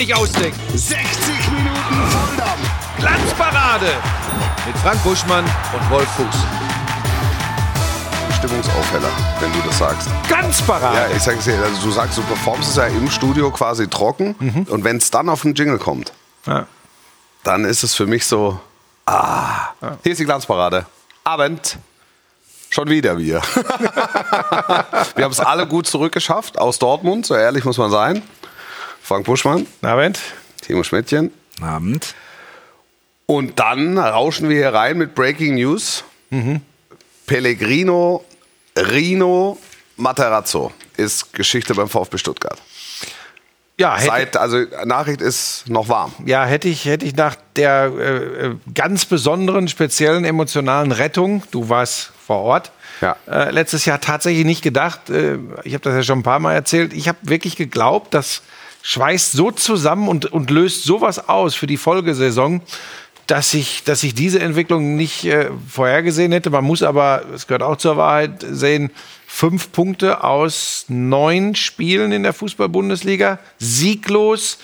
nicht ausdenken. 60 Minuten Volldampf. Glanzparade mit Frank Buschmann und Wolf Fuß. Stimmungsaufheller, wenn du das sagst. Glanzparade. Ja, ich sag's dir, also du sagst, du performst es ja im Studio quasi trocken und wenn es dann auf den Jingle kommt, Ja. dann ist es für mich so, ah, hier ist die Glanzparade. Abend. Schon wieder wir. wir haben es alle gut zurückgeschafft aus Dortmund, so ehrlich muss man sein. Frank Buschmann, Abend. Timo Schmidtchen. Abend. Und dann rauschen wir hier rein mit Breaking News. Pellegrino Rino Materazzo ist Geschichte beim VfB Stuttgart. Ja, hätte, Seit, also Nachricht ist noch warm. ja, hätte ich, hätte ich nach der äh, ganz besonderen, speziellen emotionalen Rettung, du warst vor Ort, Ja. äh, letztes Jahr tatsächlich nicht gedacht. Äh, ich habe das ja schon ein paar Mal erzählt. Ich habe wirklich geglaubt, das schweißt so zusammen und, und löst sowas aus für die Folgesaison, dass ich, dass ich diese Entwicklung nicht äh, vorhergesehen hätte. Man muss aber, es gehört auch zur Wahrheit, sehen, fünf Punkte aus neun Spielen in der Fußball-Bundesliga, sieglos.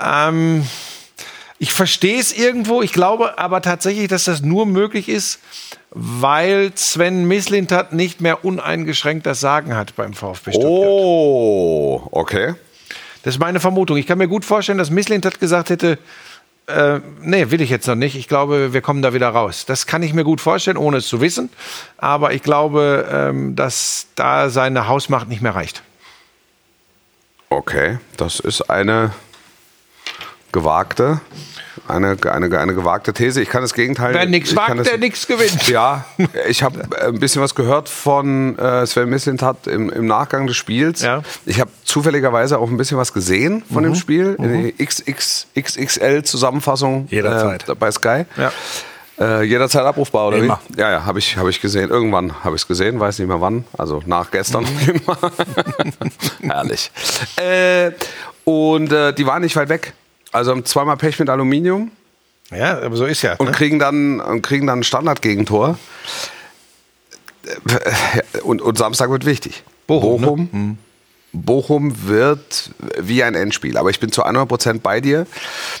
Ähm, ich verstehe es irgendwo. Ich glaube aber tatsächlich, dass das nur möglich ist, weil Sven Mislintat nicht mehr uneingeschränkt das Sagen hat beim VfB Stuttgart. Oh, okay. Das ist meine Vermutung. Ich kann mir gut vorstellen, dass Mislintat gesagt hätte, äh, nee, will ich jetzt noch nicht. Ich glaube, wir kommen da wieder raus. Das kann ich mir gut vorstellen, ohne es zu wissen. Aber ich glaube, ähm, dass da seine Hausmacht nicht mehr reicht. Okay, das ist eine gewagte, eine, eine, eine gewagte These. Ich kann das Gegenteil. Wer nichts wagt, der nichts gewinnt. Ja, ich habe ein bisschen was gehört von äh, Sven Mislintat im, im Nachgang des Spiels. Ja. Ich habe zufälligerweise auch ein bisschen was gesehen von dem Spiel. In der XXXL-Zusammenfassung Jederzeit. äh, bei Sky. Ja. Äh, jederzeit abrufbar, oder Immer. wie? Ja, ja, habe ich, hab ich gesehen. Irgendwann habe ich es gesehen, weiß nicht mehr wann. Also nach gestern. Herrlich. Äh, und äh, die waren nicht weit weg. Also haben zweimal Pech mit Aluminium Ja, aber so ist ja. und ne? kriegen dann und kriegen dann ein Standardgegentor. Und, und Samstag wird wichtig. Bochum, ne? Bochum, Bochum wird wie ein Endspiel. Aber ich bin zu 100% bei dir.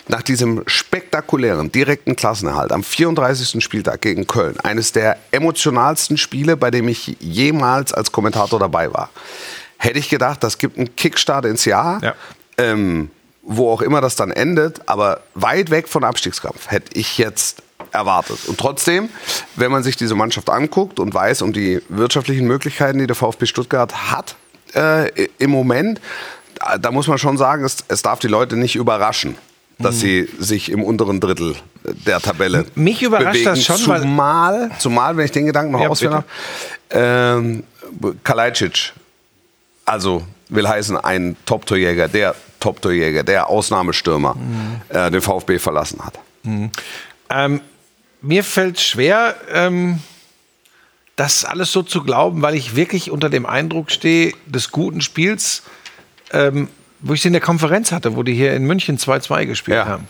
Nach diesem spektakulären, direkten Klassenerhalt am 34. Spieltag gegen Köln, eines der emotionalsten Spiele, bei dem ich jemals als Kommentator dabei war, hätte ich gedacht, das gibt einen Kickstart ins Jahr. Ja. Ähm, wo auch immer das dann endet, aber weit weg von Abstiegskampf, hätte ich jetzt erwartet. Und trotzdem, wenn man sich diese Mannschaft anguckt und weiß um die wirtschaftlichen Möglichkeiten, die der VfB Stuttgart hat äh, im Moment, da, muss man schon sagen, es, es darf die Leute nicht überraschen, dass sie sich im unteren Drittel der Tabelle Mich überrascht das schon, zumal, zumal, wenn ich den Gedanken noch Ja, ausführen darf, ähm, Kalajdzic, also will heißen ein Top-Torjäger, der Top-Torjäger, der Ausnahmestürmer, äh, den VfB verlassen hat. Ähm, mir fällt schwer, ähm, das alles so zu glauben, weil ich wirklich unter dem Eindruck stehe des guten Spiels, ähm, wo ich sie in der Konferenz hatte, wo die hier in München 2-2 gespielt Ja. haben.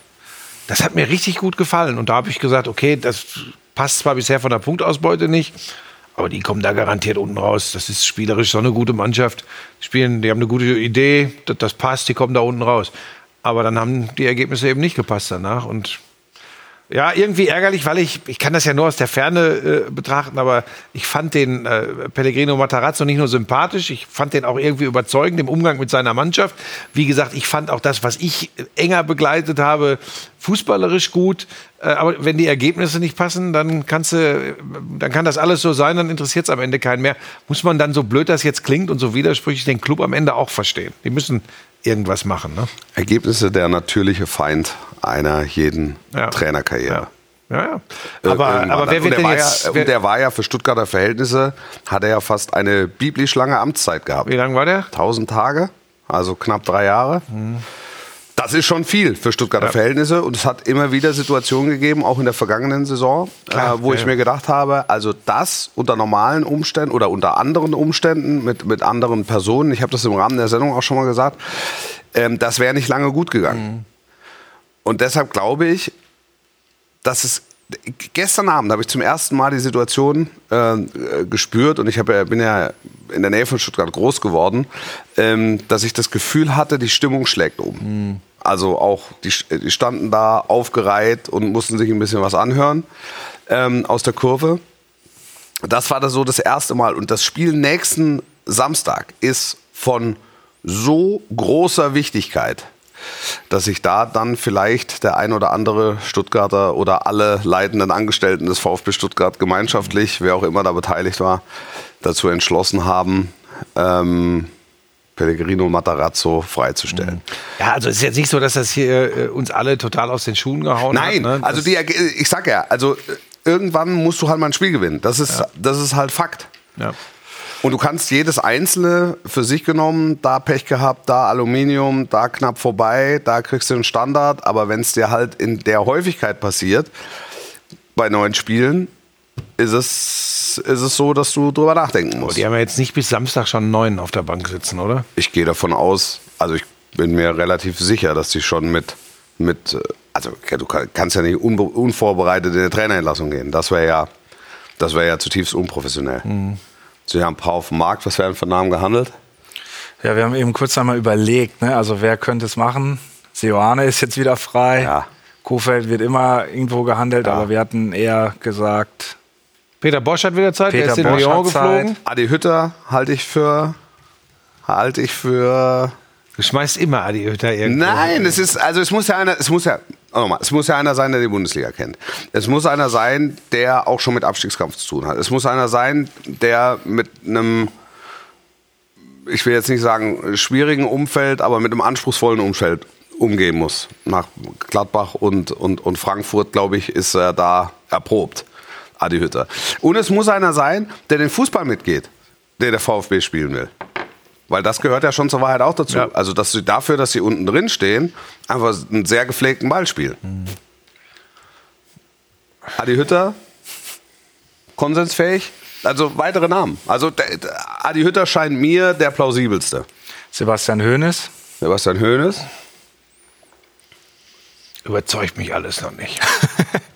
Das hat mir richtig gut gefallen. Und da habe ich gesagt, okay, das passt zwar bisher von der Punktausbeute nicht, aber die kommen da garantiert unten raus. Das ist spielerisch so eine gute Mannschaft. Die spielen, die haben eine gute Idee, das, das passt, die kommen da unten raus. Aber dann haben die Ergebnisse eben nicht gepasst danach. Und ja, irgendwie ärgerlich, weil ich, ich kann das ja nur aus der Ferne äh, betrachten, aber ich fand den äh, Pellegrino Matarazzo nicht nur sympathisch, ich fand den auch irgendwie überzeugend im Umgang mit seiner Mannschaft. Wie gesagt, ich fand auch das, was ich enger begleitet habe, fußballerisch gut. Äh, aber wenn die Ergebnisse nicht passen, dann kannst du, dann kann das alles so sein, dann interessiert es am Ende keinen mehr. Muss man dann so blöd das jetzt klingt und so widersprüchlich den Club am Ende auch verstehen. Die müssen irgendwas machen. Ne? Ergebnisse der natürliche Feind einer jeden Ja. Trainerkarriere. Ja, ja. Äh, Aber, aber wer wird denn jetzt? Ja, wer, und der war ja für Stuttgarter Verhältnisse, hat er ja fast eine biblisch lange Amtszeit gehabt. wie lange war der? 1000 Tage, also knapp drei Jahre. Das ist schon viel für Stuttgarter Ja. Verhältnisse und es hat immer wieder Situationen gegeben, auch in der vergangenen Saison, Klar, äh, wo ja, ich ja. mir gedacht habe, also das unter normalen Umständen oder unter anderen Umständen mit, mit anderen Personen, ich habe das im Rahmen der Sendung auch schon mal gesagt, ähm, das wäre nicht lange gut gegangen. Mhm. Und deshalb glaube ich, dass es gestern Abend habe ich zum ersten Mal die Situation äh, gespürt und ich hab, bin ja in der Nähe von Stuttgart groß geworden, ähm, dass ich das Gefühl hatte, die Stimmung schlägt um. Also auch, die, die standen da aufgereiht und mussten sich ein bisschen was anhören ähm, aus der Kurve. Das war da so das erste Mal. Und das Spiel nächsten Samstag ist von so großer Wichtigkeit, dass sich da dann vielleicht der ein oder andere Stuttgarter oder alle leitenden Angestellten des VfB Stuttgart gemeinschaftlich, wer auch immer da beteiligt war, dazu entschlossen haben, ähm, Pellegrino Matarazzo freizustellen. Ja, also es ist jetzt nicht so, dass das hier äh, uns alle total aus den Schuhen gehauen Nein, hat. ne? also die, ich sag ja, also irgendwann musst du halt mal ein Spiel gewinnen. Das ist, das ist halt Fakt. Ja. Und du kannst jedes einzelne für sich genommen, da Pech gehabt, da Aluminium, da knapp vorbei, da kriegst du einen Standard. Aber wenn es dir halt in der Häufigkeit passiert, bei neuen Spielen, ist es, ist es so, dass du drüber nachdenken musst. Die haben ja jetzt nicht bis Samstag schon neun auf der Bank sitzen, oder? Ich gehe davon aus, also ich bin mir relativ sicher, dass die schon mit, mit also du kannst ja nicht unvorbereitet in eine Trainerentlassung gehen. Das wäre ja, das wäre ja zutiefst unprofessionell. Sie haben ein paar auf dem Markt, was werden für Namen gehandelt? Ja, wir haben eben kurz einmal überlegt, ne? also wer könnte es machen? Seoane ist jetzt wieder frei. Ja. Kofeld wird immer irgendwo gehandelt, Ja. aber wir hatten eher gesagt, Peter Bosch hat wieder Zeit, der Peter ist in Bosch Lyon Zeit. geflogen. Adi Hütter halte ich für, halte ich für Du schmeißt immer Adi Hütter irgendwo. Nein, es ist, also es muss ja einer, es muss ja, nochmal, es muss ja einer sein, der die Bundesliga kennt. Es muss einer sein, der auch schon mit Abstiegskampf zu tun hat. Es muss einer sein, der mit einem, ich will jetzt nicht sagen schwierigen Umfeld, aber mit einem anspruchsvollen Umfeld umgehen muss. Nach Gladbach und, und, und Frankfurt, glaube ich, ist er da erprobt, Adi Hütter. Und es muss einer sein, der den Fußball mitgeht, der der VfB spielen will. Weil das gehört ja schon zur Wahrheit auch dazu. Ja. Also dass sie dafür, dass sie unten drin stehen, einfach einen sehr gepflegten Ball spielen. Adi Hütter, konsensfähig. Also weitere Namen. Also der, der Adi Hütter scheint mir der plausibelste. Sebastian Hoeneß. Sebastian Hoeneß. Überzeugt mich alles noch nicht.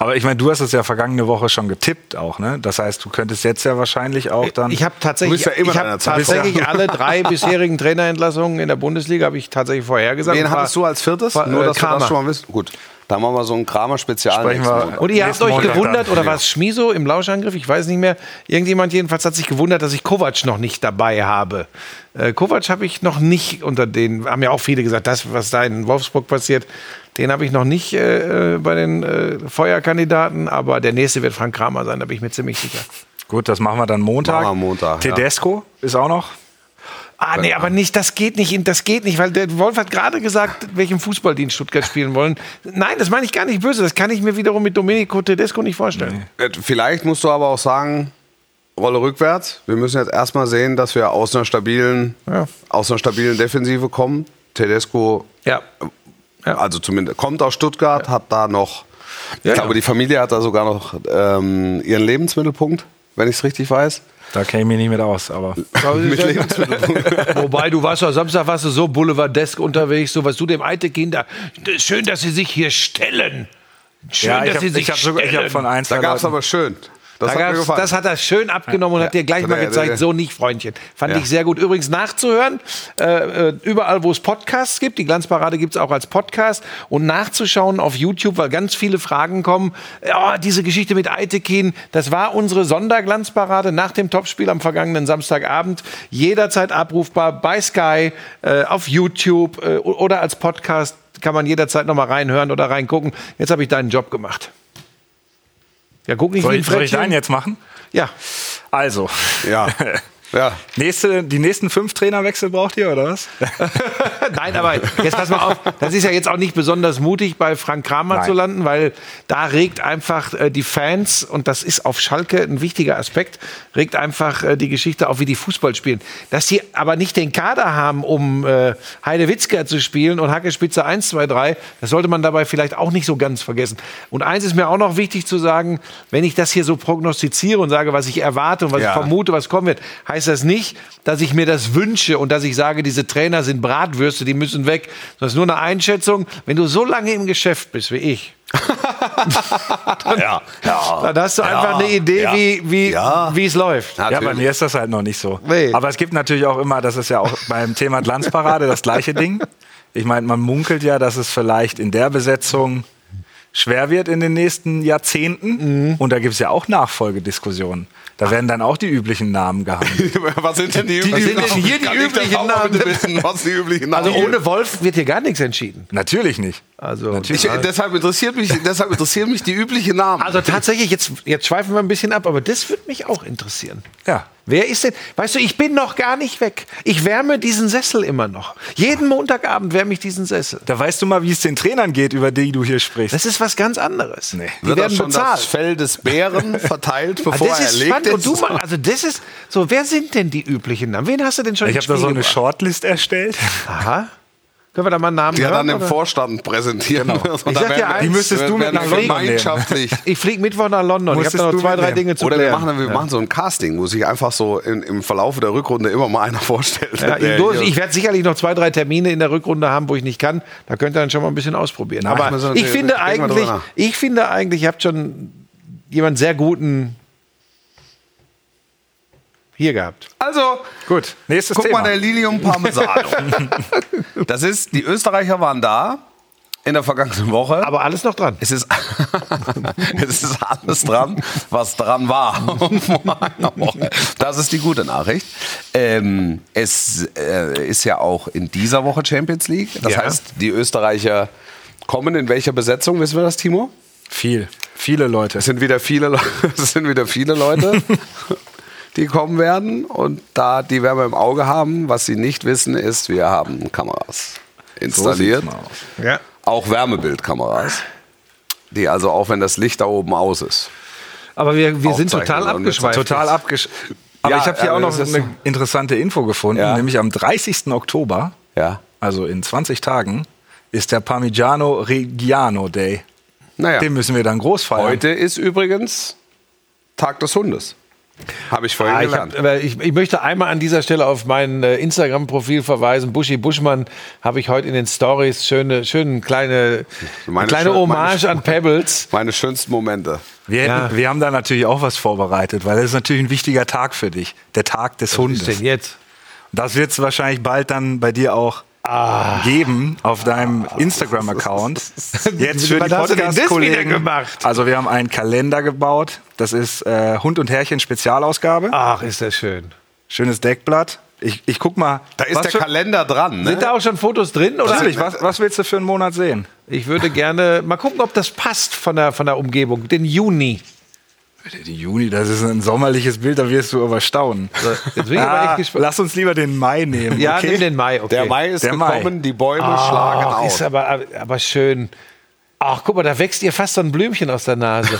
Aber ich meine, du hast es ja vergangene Woche schon getippt auch, ne? Das heißt, du könntest jetzt ja wahrscheinlich auch dann. Ich habe tatsächlich, Du ja immer ich hab tatsächlich alle drei bisherigen Trainerentlassungen in der Bundesliga habe ich tatsächlich vorhergesagt. Wen hattest du als viertes? war, Nur, äh, dass wir Kramer. das schon mal wissen. Gut, dann machen wir so ein Kramer-Spezial. Und ihr habt euch Montag gewundert, dann. oder war es Schmiso im Lauschangriff? Ich weiß nicht mehr. Irgendjemand jedenfalls hat sich gewundert, dass ich Kovac noch nicht dabei habe. Äh, Kovac habe ich noch nicht unter den, haben ja auch viele gesagt, das, was da in Wolfsburg passiert, den habe ich noch nicht äh, äh, bei den äh, Feuerkandidaten, aber der nächste wird Frank Kramer sein, da bin ich mir ziemlich sicher. Gut, das machen wir dann Montag. Machen wir Montag, ja. Tedesco ist auch noch. Ah, nee, aber nicht, das geht nicht, das geht nicht, weil der Wolf hat gerade gesagt, welchen Fußball die in Stuttgart spielen wollen. Nein, das meine ich gar nicht böse, das kann ich mir wiederum mit Domenico Tedesco nicht vorstellen. Äh, Vielleicht musst du aber auch sagen, Rolle rückwärts. Wir müssen jetzt erstmal sehen, dass wir aus einer stabilen, Ja. aus einer stabilen Defensive kommen. Tedesco, Ja. Ja. also zumindest kommt aus Stuttgart, hat da noch, ich Ja, glaube, ja. die Familie hat da sogar noch ähm, ihren Lebensmittelpunkt, wenn ich es richtig weiß. Da kenne ich mich nicht mit aus, aber. Mit Lebensmittelpunkt. Wobei, du warst ja Samstag warst du so boulevardesk unterwegs, so was du dem alte Kinder. Schön, dass sie sich hier stellen. Schön, ja, ich dass habe sie sich hab sogar ich stellen. hab von ein, Da gab es aber schön. Das Da hat das hat er schön abgenommen und hat dir gleich Ja, mal gezeigt, der- so nicht, Freundchen. Fand Ja. ich sehr gut. Übrigens nachzuhören, äh, äh, überall, wo es Podcasts gibt. Die Glanzparade gibt es auch als Podcast. Und nachzuschauen auf YouTube, weil ganz viele Fragen kommen. Ja, diese Geschichte mit Eitekin, das war unsere Sonderglanzparade nach dem Topspiel am vergangenen Samstagabend. Jederzeit abrufbar bei Sky, äh, auf YouTube äh, oder als Podcast. Kann man jederzeit noch mal reinhören oder reingucken. Jetzt habe ich deinen Job gemacht. Ja, guck nicht Soll ich, soll ich deinen jetzt machen? Ja. Also. Ja. ja. Nächste, die nächsten fünf Trainerwechsel braucht ihr, oder was? Nein, aber jetzt pass mal auf, das ist ja jetzt auch nicht besonders mutig, bei Frank Kramer Nein. zu landen, weil da regt einfach äh, die Fans, und das ist auf Schalke ein wichtiger Aspekt, regt einfach äh, die Geschichte auf, wie die Fußball spielen. Dass die aber nicht den Kader haben, um äh, Heide Witzker zu spielen und Hacke Spitze 1, 2, 3, das sollte man dabei vielleicht auch nicht so ganz vergessen. Und eins ist mir auch noch wichtig zu sagen, wenn ich das hier so prognostiziere und sage, was ich erwarte und was Ja. ich vermute, was kommen wird, heißt das nicht, dass ich mir das wünsche und dass ich sage, diese Trainer sind Bratwürste, die müssen weg. Das ist nur eine Einschätzung. Wenn du so lange im Geschäft bist wie ich, Ja. ja. dann hast du einfach eine Idee, Ja. wie, wie, Ja. wie es läuft. Ja, Natürlich. bei mir ist das halt noch nicht so. Nee. Aber es gibt natürlich auch immer, das ist ja auch beim Thema Glanzparade das gleiche Ding. Ich meine, man munkelt ja, dass es vielleicht in der Besetzung schwer wird in den nächsten Jahrzehnten. Und da gibt es ja auch Nachfolgediskussionen. Da werden dann auch die üblichen Namen gehangen. was sind denn die, was sind denn hier die üblichen Namen? Wissen, was die üblichen Namen Also ohne Wolf wird hier gar nichts entschieden. Natürlich nicht. Also, Natürlich. Ich, deshalb, interessiert mich, deshalb interessieren mich die üblichen Namen. also tatsächlich, jetzt, jetzt schweifen wir ein bisschen ab, aber das würde mich auch interessieren. Ja. Wer ist denn? Weißt du, ich bin noch gar nicht weg. Ich wärme diesen Sessel immer noch. Jeden Montagabend wärme ich diesen Sessel. Da weißt du mal, wie es den Trainern geht, über die du hier sprichst. Das ist was ganz anderes. Nee. Die Wird werden schon bezahlt. das Fell des Bären verteilt, Ah, bevor das er ist erlegt spannend. Und ist? du mal, also das ist so. Wer sind denn die üblichen Namen? Wen hast du denn schon ich habe da so eine gebracht? Shortlist erstellt. Aha. Können wir da mal einen Namen die hören? dann im oder? Vorstand präsentieren Genau. Ich dann sag dir wir- eins, Die müsstest du mit nach wir London. Ich fliege Mittwoch nach London. Ich Musstest habe da noch du zwei, drei. Dinge zu Oder wir klären. machen, wir ja. machen so ein Casting, wo sich einfach so in, im Verlauf der Rückrunde immer mal einer vorstellt. Ja, hier- ich werde sicherlich noch zwei, drei Termine in der Rückrunde haben, wo ich nicht kann. Da könnt ihr dann schon mal ein bisschen ausprobieren. Aber ich ich finde wir eigentlich, ich finde eigentlich, ihr habt schon jemanden sehr guten hier gehabt. also, Gut, nächstes guck Thema. mal, der Lilium Parmesano. das ist, die Österreicher waren da in der vergangenen Woche. Aber alles noch dran. Es ist, es ist alles dran, was dran war. das ist die gute Nachricht. Ähm, es äh, ist ja auch in dieser Woche Champions League. Das Ja. heißt, die Österreicher kommen in welcher Besetzung? Wissen wir das, Timo? Viel. Viele Leute. Es sind wieder viele, Le- es sind wieder viele Leute, die kommen werden. Und da die werden wir im Auge haben. Was sie nicht wissen, ist, wir haben Kameras installiert. aus. Ja. auch Wärmebildkameras. Die also auch wenn das Licht da oben aus ist. Aber wir, wir sind total abgeschweift. Total jetzt. abgesch... Aber Ja, ich habe hier aber auch noch eine interessante Info gefunden, Ja. nämlich am 30. Oktober, Ja. also in 20 Tagen, ist der Parmigiano Reggiano Day. Naja. Den müssen wir dann groß feiern. Heute ist übrigens Tag des Hundes. Habe ich vorhin Ah, ich, gelernt. hab, aber ich, ich möchte einmal an dieser Stelle auf mein äh, Instagram-Profil verweisen. Buschi Buschmann habe ich heute in den Stories schöne, schöne kleine, Meine kleine schön- Hommage meine- an Pebbles. Meine schönsten Momente. Wir, hätten, Ja. wir haben da natürlich auch was vorbereitet, weil das ist natürlich ein wichtigerAg für dich. Der Tag des Was Hundes. ist denn jetzt? Das wird es wahrscheinlich bald dann bei dir auch Ah. geben auf deinem Instagram-Account. Jetzt für die Podcast-Kollegen. gemacht? Also wir haben einen Kalender gebaut. Das ist äh, Hund und Härchen Spezialausgabe. Ach, ist das schön. Schönes Deckblatt. Ich, ich guck mal. Da ist der für- Kalender dran. Ne? Sind da auch schon Fotos drin? Oder? Natürlich, was, was willst du für einen Monat sehen? Ich würde gerne mal gucken, ob das passt von der, von der Umgebung. Den Juni. Die Juni, das ist ein sommerliches Bild, da wirst du aber staunen. Jetzt bin ich aber echt gespannt. lass uns lieber den Mai nehmen. Ja, okay? nimm den Mai. Okay. Der Mai ist Der Mai. gekommen, die Bäume schlagen Ach, aus. ist aber, aber schön. Ach, guck mal, da wächst ihr fast so ein Blümchen aus der Nase.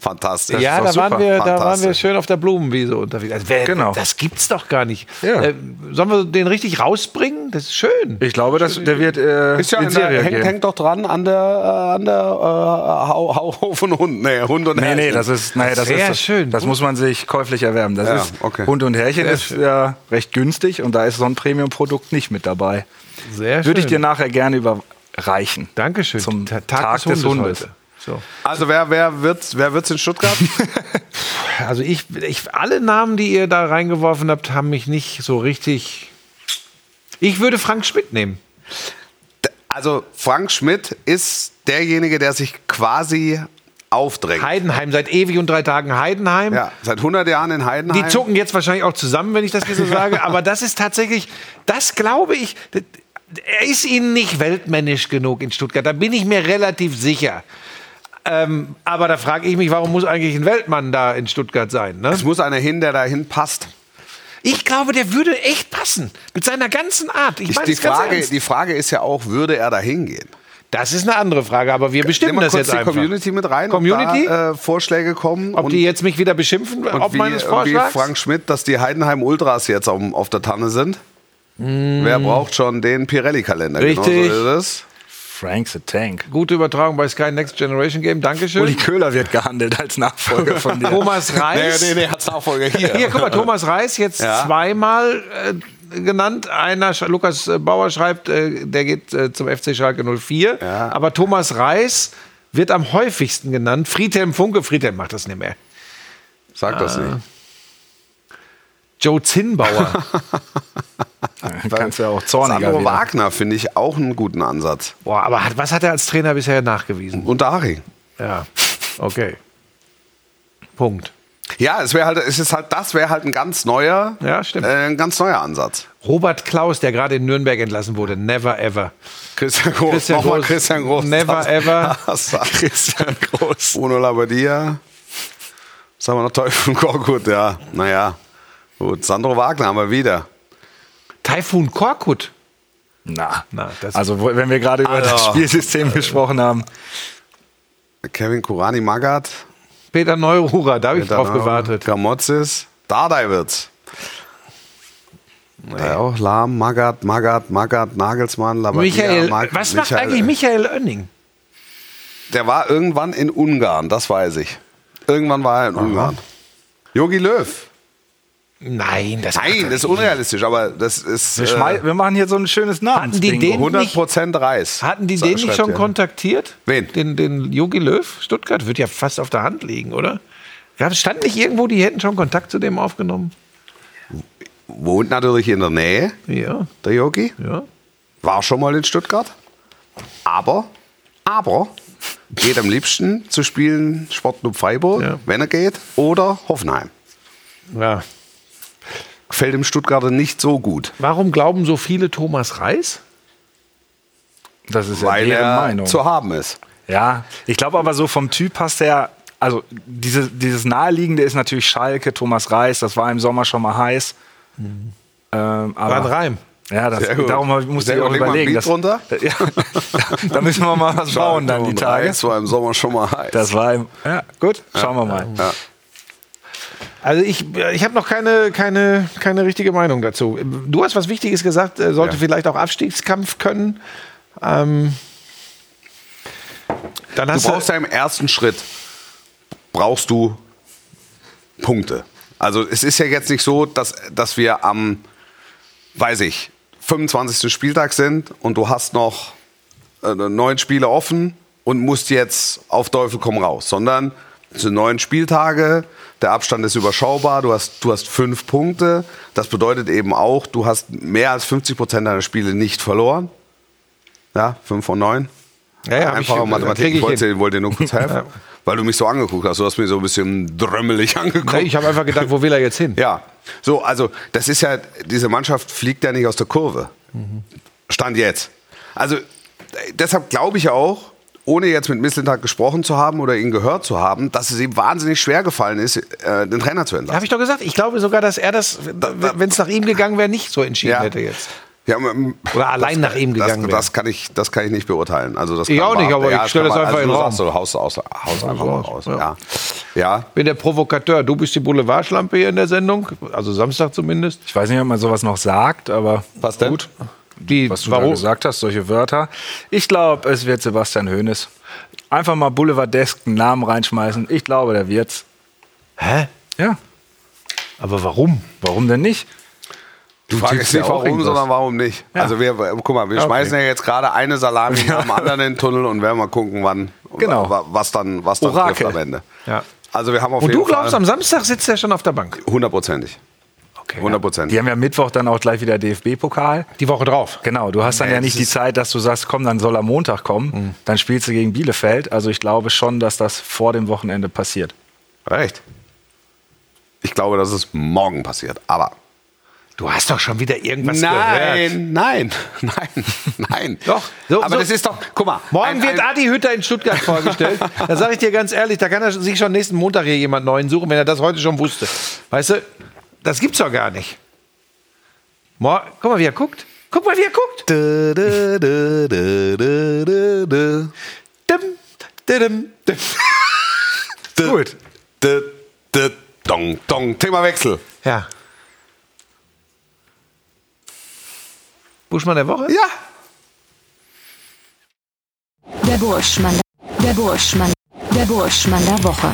Fantastisch. ja, da waren, wir, da waren wir schön auf der Blumenwiese unterwegs. Also, wer, Genau. Das gibt's doch gar nicht. Ja. Äh, sollen wir den richtig rausbringen? Das ist schön. Ich glaube, das, der wird äh, Ist ja in in der, Serie hängt, gehen. hängt doch dran an der, äh, an der äh, Hau, Hau von Hund. Nee, Hund und Nee, nee, Härchen. das ist, nee, das Sehr ist schön. Das muss man sich käuflich erwerben. Das Ja, ist okay. Hund und Härchen ist ja recht günstig und da ist so ein Premium-Produkt nicht mit dabei. Sehr Würde ich dir nachher gerne überreichen. Dankeschön. Zum Ta- Tag, des Hundes. heute. So. Also wer, wer wird's, wer wird's in Stuttgart? Also ich, ich, alle Namen, die ihr da reingeworfen habt, haben mich nicht so richtig. Ich würde Frank Schmidt nehmen. also Frank Schmidt ist derjenige, der sich quasi aufdrängt. Heidenheim, seit ewig und drei Tagen Heidenheim. Ja, seit 100 Jahren in Heidenheim. Die zucken jetzt wahrscheinlich auch zusammen, wenn ich das hier so sage. Aber das ist tatsächlich, das glaube ich, er ist ihnen nicht weltmännisch genug in Stuttgart. Da bin ich mir relativ sicher. Ähm, aber da frage ich mich, warum muss eigentlich ein Weltmann da in Stuttgart sein? Ne? Es muss einer hin, der dahin passt. Ich glaube, der würde echt passen. Mit seiner ganzen Art. Ich meine die, Frage, ernst. die Frage ist ja auch, würde er dahin gehen? Das ist eine andere Frage, aber wir bestimmen wir das kurz jetzt die einfach. Community mit rein, Community? ob da äh, Vorschläge kommen. Ob die jetzt mich wieder beschimpfen, ob wie, meines wie Vorschlags? Frank Schmidt, dass die Heidenheim Ultras jetzt auf, auf der Tanne sind. Wer braucht schon den Pirelli-Kalender? Mm. Richtig. Genau so ist es. Frank the Tank. Gute Übertragung bei Sky Next Generation Game. Dankeschön. Uli Köhler wird gehandelt als Nachfolger von dir. Thomas Reis. nee, als Nachfolger hier. Hier, guck mal, Thomas Reis jetzt Ja. zweimal äh, genannt. Einer, Lukas Bauer schreibt, äh, der geht äh, zum FC Schalke 04. Ja. Aber Thomas Reis wird am häufigsten genannt. Friedhelm Funke, Friedhelm macht das nicht mehr. Sag das Ah. nicht. Joe Zinnbauer. Kannst du ja auch zorniger Sandro wieder. Wagner finde ich auch einen guten Ansatz. Boah, aber hat, was hat er als Trainer bisher nachgewiesen? Und Dari. Ja, okay. Punkt. Ja, es wäre halt, es ist halt, das wäre halt ein ganz neuer, Ja, stimmt. Äh, ein ganz neuer Ansatz. Robert Klaus, der gerade in Nürnberg entlassen wurde, never ever. Christian Groß, Christian nochmal Groß, Christian Groß. never Das- ever. Das Christian Groß. Bruno Labbadia. Was haben wir noch? Teufel Korkut, ja. Naja. Gut, Sandro Wagner haben wir wieder. Taifun Korkut. Na, Na, das- also wenn wir gerade über das Also. Spielsystem gesprochen haben, Kevin Kurani Magath. Peter Neururer, da habe ich drauf gewartet. Gamotzis. Dardai wird's. Da auch Lahm, Magath, Magath, Magath, Nagelsmann, Labbadia. Michael, Mag- was macht Michael- eigentlich Michael Oenning? Der war irgendwann in Ungarn, das weiß ich. Irgendwann war er in Ungarn. Jogi Löw. Nein, das Nein, das ist unrealistisch, aber das ist wir, äh, wir machen hier so ein schönes Namensbingo. den- 100% Reis. Hatten die den nicht schon er. kontaktiert? Wen? Den, den Jogi Löw? Stuttgart wird ja fast auf der Hand liegen, oder? Stand nicht irgendwo, die hätten schon Kontakt zu dem aufgenommen? Wohnt natürlich in der Nähe, Ja, der Jogi. ja. War schon mal in Stuttgart. Aber, aber, geht am liebsten zu spielen Sportclub Freiburg, Ja. wenn er geht, oder Hoffenheim. ja. Gefällt dem Stuttgarter nicht so gut, Warum glauben so viele Thomas Reis? Das ist ja weil deren er Meinung. zu haben ist. Ja, ich glaube aber so vom Typ passt er, also diese, dieses Naheliegende ist natürlich Schalke, Thomas Reis, das war im Sommer schon mal heiß. Ähm, War ein aber, Reim. ja, das, darum musste ich auch überlegen. Beat Das, drunter. Ja, da müssen wir mal was bauen dann die Tage. Reis war im Sommer schon mal heiß. Das war im, ja, gut, schauen wir mal. ja. Also ich, ich habe noch keine, keine, keine richtige Meinung dazu. Du hast was Wichtiges gesagt, er sollte Ja. vielleicht auch Abstiegskampf können. Ähm, dann Du brauchst ja im ersten Schritt brauchst du Punkte. Also es ist ja jetzt nicht so, dass, dass wir am, weiß ich, 25. Spieltag sind und du hast noch äh, neun Spiele offen und musst jetzt auf Teufel komm raus, sondern es sind neun Spieltage, der Abstand ist überschaubar, du hast, du hast fünf Punkte. Das bedeutet eben auch, du hast mehr als 50 Prozent deiner Spiele nicht verloren. Ja, fünf von neun. Ja, ja, hab ich- Einfache Mathematik. ich wollte, wollte dir nur kurz helfen, weil du mich so angeguckt hast. Du hast mich so ein bisschen drömmelig angeguckt. Nee, ich habe einfach gedacht, wo will er jetzt hin? Ja, so, also das ist ja, diese Mannschaft fliegt ja nicht aus der Kurve. Stand jetzt. Also deshalb glaube ich auch, ohne jetzt mit Misseltag gesprochen zu haben oder ihn gehört zu haben, dass es ihm wahnsinnig schwer gefallen ist, äh, den Trainer zu entlassen. Habe ich doch gesagt. Ich glaube sogar, dass er das, wenn es nach ihm gegangen wäre, nicht so entschieden Ja. hätte jetzt. Ja, ähm, Oder allein nach ihm gegangen das, wäre. das kann ich, das kann ich nicht beurteilen. Also das Ich auch nicht, aber ich das stelle das einfach in also den du Raum. so, haus, aus, haus einfach mal raus. ja. Ja. ja. Bin der Provokateur. Du bist die Boulevardschlampe hier in der Sendung. Also Samstag zumindest. Ich weiß nicht, ob man sowas noch sagt, aber Was denn? gut, Die, was du da warum? gesagt hast, solche Wörter. Ich glaube, es wird Sebastian Hoeneß. Einfach mal Boulevardesken einen Namen reinschmeißen. Ich glaube, der wird's. Hä? Ja, Aber warum? warum denn nicht? Du fragst nicht warum, irgendwas. sondern warum nicht. Ja. Also wir, guck mal, wir Okay. schmeißen ja jetzt gerade eine Salami nach dem anderen in den Tunnel und werden mal gucken, wann, Genau. wa- was dann, was dann Orakel. trifft am Ende. Ja. Also wir haben auf Und jeden du glaubst, Fall am Samstag sitzt er schon auf der Bank? hundertprozentig. Okay. Hundertprozentig. Die haben ja Mittwoch dann auch gleich wieder DFB-Pokal. Die Woche drauf. Genau, du hast dann Nee, ja nicht die Zeit, dass du sagst, komm, dann soll am Montag kommen. Dann spielst du gegen Bielefeld. Also ich glaube schon, dass das vor dem Wochenende passiert. Recht. Ich glaube, dass es morgen passiert. Aber Du hast doch schon wieder irgendwas gehört. nein, nein, nein, nein. Doch. So, Aber so. das ist doch, guck mal. Morgen ein- wird ein- Adi Hütter in Stuttgart vorgestellt. Da sage ich dir ganz ehrlich, da kann er sich schon nächsten Montag hier jemand neuen suchen, wenn er das heute schon wusste. Weißt du, das gibt's doch gar nicht. Mor Guck mal, wie er guckt. Guck mal, wie er guckt. Dö, dö, dö. Dim, dim. Gut. Dö, dö, Dong, dong. Themawechsel. Ja. Buschmann der Woche? Ja. Der Burschmann. Der Burschmann. Der Burschmann der Woche.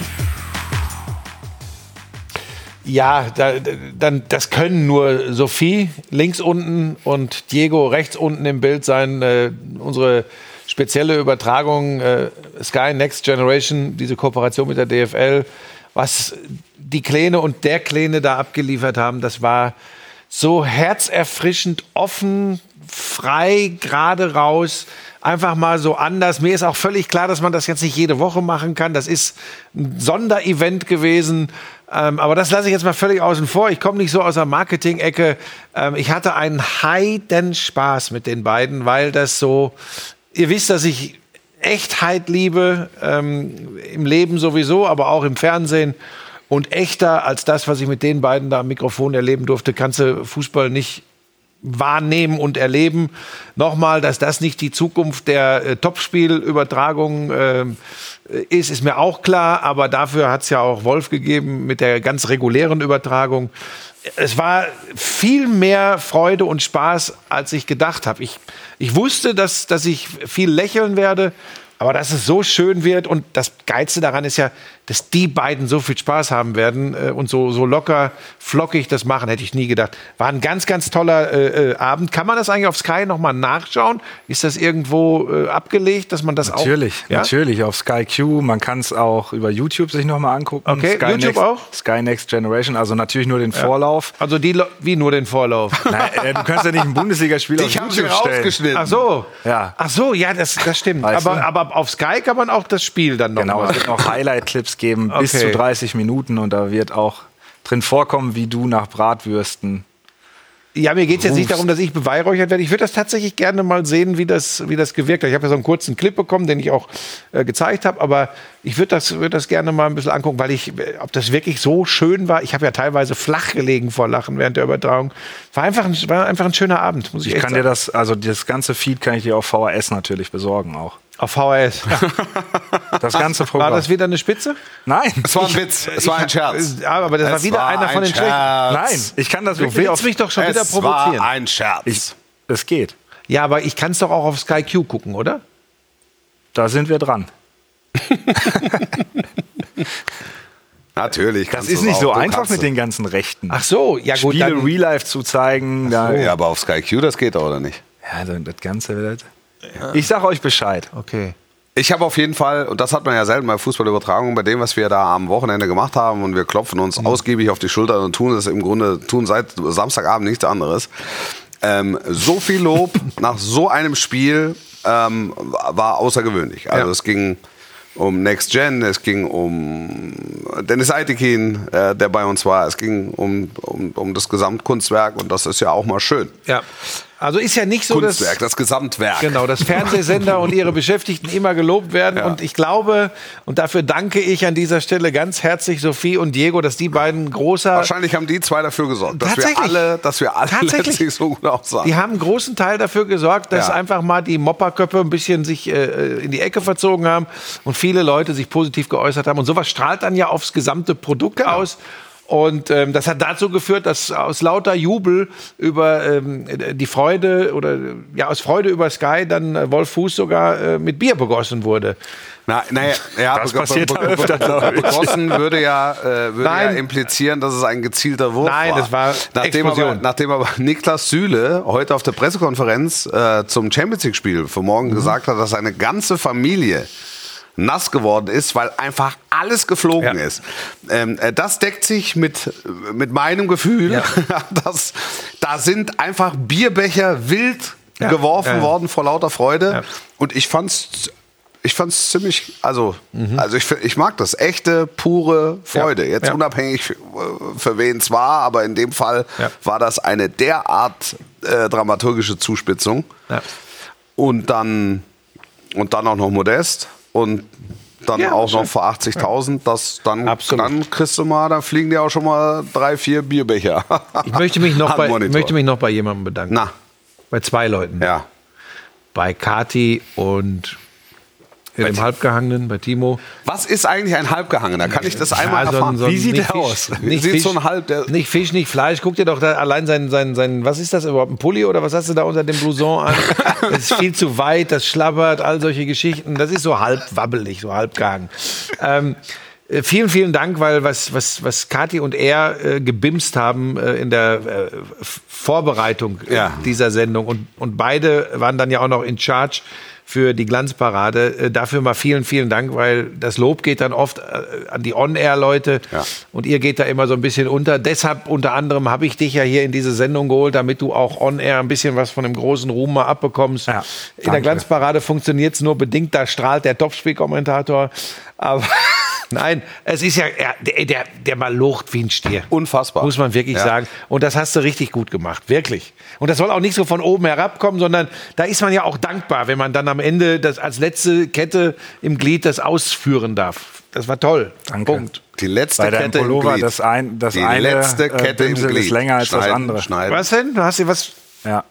Ja, da, dann, das können nur Sophie links unten und Diego rechts unten im Bild sein. Äh, unsere spezielle Übertragung äh, Sky Next Generation, diese Kooperation mit der DFL, was die Kleine und der Kleine da abgeliefert haben, das war, so herzerfrischend, offen, frei, gerade raus. Einfach mal so anders. Mir ist auch völlig klar, dass man das jetzt nicht jede Woche machen kann. Das ist ein Sonderevent gewesen. Ähm, aber das lasse ich jetzt mal völlig außen vor. Ich komme nicht so aus der Marketing-Ecke. Ähm, ich hatte einen heiden Spaß mit den beiden, weil das so, ihr wisst, dass ich Echtheit liebe, ähm, im Leben sowieso, aber auch im Fernsehen. Und echter als das, was ich mit den beiden da am Mikrofon erleben durfte, kannst du Fußball nicht wahrnehmen und erleben. Nochmal, dass das nicht die Zukunft der äh, Topspielübertragung äh, ist, ist mir auch klar. Aber dafür hat es ja auch Wolf gegeben mit der ganz regulären Übertragung. Es war viel mehr Freude und Spaß, als ich gedacht habe. Ich, ich wusste, dass, dass ich viel lächeln werde. Aber dass es so schön wird und das Geilste daran ist ja, dass die beiden so viel Spaß haben werden äh, und so, so locker, flockig das machen, hätte ich nie gedacht. War ein ganz, ganz toller äh, äh, Abend. Kann man das eigentlich auf Sky nochmal nachschauen? Ist das irgendwo äh, abgelegt, dass man das Natürlich, auch... Ja? natürlich, auf Sky Q. Man kann es auch über YouTube sich nochmal angucken. Okay, Sky YouTube Next, auch? Sky Next Generation, also natürlich nur den Vorlauf. Also die, Lo- wie nur den Vorlauf? Nein, äh, du kannst ja nicht ein Bundesligaspiel auf YouTube stellen. rausgeschnitten. Ach so. Ja. Ach so, ja, das, das stimmt. Weißt Aber, du? aber auf Sky kann man auch das Spiel dann Genau, nochmal. es wird noch Highlight-Clips geben, bis Okay. zu 30 Minuten und da wird auch drin vorkommen, wie du nach Bratwürsten. Ja, mir geht es jetzt nicht darum, dass ich beweihräuchert werde. Ich würde das tatsächlich gerne mal sehen, wie das, wie das gewirkt hat. Ich habe ja so einen kurzen Clip bekommen, den ich auch äh, gezeigt habe, aber ich würde das, würd das gerne mal ein bisschen angucken, weil ich, äh, ob das wirklich so schön war. Ich habe ja teilweise flach gelegen vor Lachen während der Übertragung. War einfach ein, war einfach ein schöner Abend, muss ich, Ich echt kann dir sagen. das, also das ganze Feed kann ich dir auf VHS natürlich besorgen auch. Auf VHS. Das ganze War Programm. das wieder eine Spitze? Nein, Es war ein Witz, es war ein Scherz. Ja, aber das war Es wieder war einer von ein den schlechten. Scherz. nein, ich kann das Du wirklich auf. willst mich doch schon wieder Es provozieren. war ein Scherz. Ich, es geht. Ja, aber ich kann es doch auch auf Sky Q gucken, oder? Da sind wir dran. Natürlich. Das kannst ist du nicht auch. so Du einfach mit es. den ganzen Rechten. Ach so, ja gut. Spiele Dann, Real Life zu zeigen. Da, Ja, aber auf Sky Q, das geht doch, oder nicht? ja, also das Ganze. Das, Ich sag euch Bescheid. okay. Ich habe auf jeden Fall, und das hat man ja selten bei Fußballübertragungen, bei dem, was wir da am Wochenende gemacht haben, und wir klopfen uns ausgiebig auf die Schulter und tun es im Grunde, tun seit Samstagabend nichts anderes. Ähm, so viel Lob nach so einem Spiel ähm, war außergewöhnlich. Also Ja. es ging um Next Gen, es ging um Dennis Eitekin, äh, der bei uns war, es ging um, um, um das Gesamtkunstwerk und das ist ja auch mal schön. Ja. Also ist ja nicht so, dass. Kunstwerk, das Gesamtwerk. Genau, dass Fernsehsender und ihre Beschäftigten immer gelobt werden. Ja. Und ich glaube, und dafür danke ich an dieser Stelle ganz herzlich Sophie und Diego, dass die beiden großer. Wahrscheinlich haben die zwei dafür gesorgt, dass wir alle, dass wir alle Tatsächlich. letztlich so gut aussahen. Die haben einen großen Teil dafür gesorgt, dass Ja. einfach mal die Mopperköpfe ein bisschen sich äh, in die Ecke verzogen haben und viele Leute sich positiv geäußert haben. Und sowas strahlt dann ja aufs gesamte Produkt aus. Und ähm, das hat dazu geführt, dass aus lauter Jubel über ähm, die Freude oder ja aus Freude über Sky dann äh, Wolf Fuß sogar äh, mit Bier begossen wurde. Na, naja, ja, Das be- passiert be- be- öfter, ich. Begossen würde ja, äh, würde ja Nein. implizieren, dass es ein gezielter Wurf Nein, war. das war nachdem aber, nachdem aber Niklas Süle heute auf der Pressekonferenz äh, zum Champions League-Spiel für morgen Mhm. gesagt hat, dass seine ganze Familie nass geworden ist, weil einfach alles geflogen Ja. ist. Ähm, äh, das deckt sich mit, mit meinem Gefühl, Ja. dass da sind einfach Bierbecher wild Ja. geworfen worden vor lauter Freude. Und ich fand's, ich fand's ziemlich, also, Mhm. also ich, ich mag das. Echte, pure Freude. Ja. Jetzt Ja. unabhängig für, für wen es war, aber in dem Fall Ja. war das eine derart äh, dramaturgische Zuspitzung. Und dann, und dann auch noch modest. Und dann Ja, auch noch vor 80.000, das dann, Absolut. dann kriegst du mal, dann fliegen dir auch schon mal drei, vier Bierbecher. Ich möchte mich noch, bei, möchte mich noch bei jemandem bedanken. Na, Bei zwei Leuten. ja. Bei Kati und dem Halbgehangenen, bei Timo. Was ist eigentlich ein Halbgehangener? Kann ich das einmal Ja, so erfahren? so Wie sieht der Fisch- aus? Nicht Fisch, so ein halb- der- nicht Fisch, nicht Fleisch. Guck dir doch da allein sein, sein, sein, was ist das überhaupt, ein Pulli oder was hast du da unter dem Blouson an? Das ist viel zu weit, das schlabbert, all solche Geschichten. Das ist so halb wabbelig, so halb gehangen. Ähm, äh, vielen, vielen Dank, weil was, was, was Kathi und er äh, gebimst haben äh, in der äh, Vorbereitung äh, Ja. dieser Sendung und, und beide waren dann ja auch noch in Charge für die Glanzparade. Äh, Dafür mal vielen, vielen Dank, weil das Lob geht dann oft äh, an die On-Air-Leute Ja. und ihr geht da immer so ein bisschen unter. Deshalb unter anderem habe ich dich ja hier in diese Sendung geholt, damit du auch On-Air ein bisschen was von dem großen Ruhm mal abbekommst. Ja, in der. Glanzparade funktioniert es nur bedingt, da strahlt der Topspielkommentator. Aber nein, es ist ja, er, der, der, der mal locht wie ein Stier. Unfassbar. Muss man wirklich Ja. sagen. Und das hast du richtig gut gemacht, wirklich. Und das soll auch nicht so von oben herabkommen, sondern da ist man ja auch dankbar, wenn man dann am Ende das als letzte Kette im Glied das ausführen darf. Das war toll. Danke. Punkt. Die letzte Bei Kette Pullover, im Glied. das, ein, das die eine letzte äh, Kette im Bimsel Glied. ist länger als das Schneiden, andere. Schneiden. Was denn? Du hast dir was? Ja.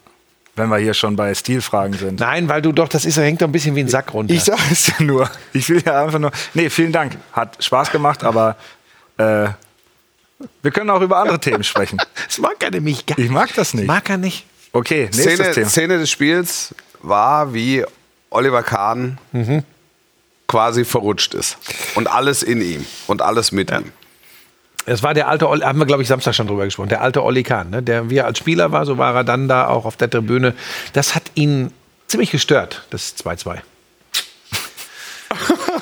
Wenn wir hier schon bei Stilfragen sind. Nein, weil du doch, das ist, hängt doch ein bisschen wie ein Sack runter. Ich sage es ja nur. Ich will ja einfach nur. Nee, vielen Dank. Hat Spaß gemacht, aber äh, wir können auch über andere Themen sprechen. das mag er nämlich gar Ich mag das nicht. Mag er nicht. Okay, nächstes Szene, Thema. Szene des Spiels war, wie Oliver Kahn Mhm. quasi verrutscht ist. Und alles in ihm. Und alles mit ihm. Es war der alte, Olli, haben wir glaube ich Samstag schon drüber gesprochen, der alte Olli Kahn, ne? der wie er als Spieler war, so war er dann da auch auf der Tribüne. Das hat ihn ziemlich gestört, das 2-2.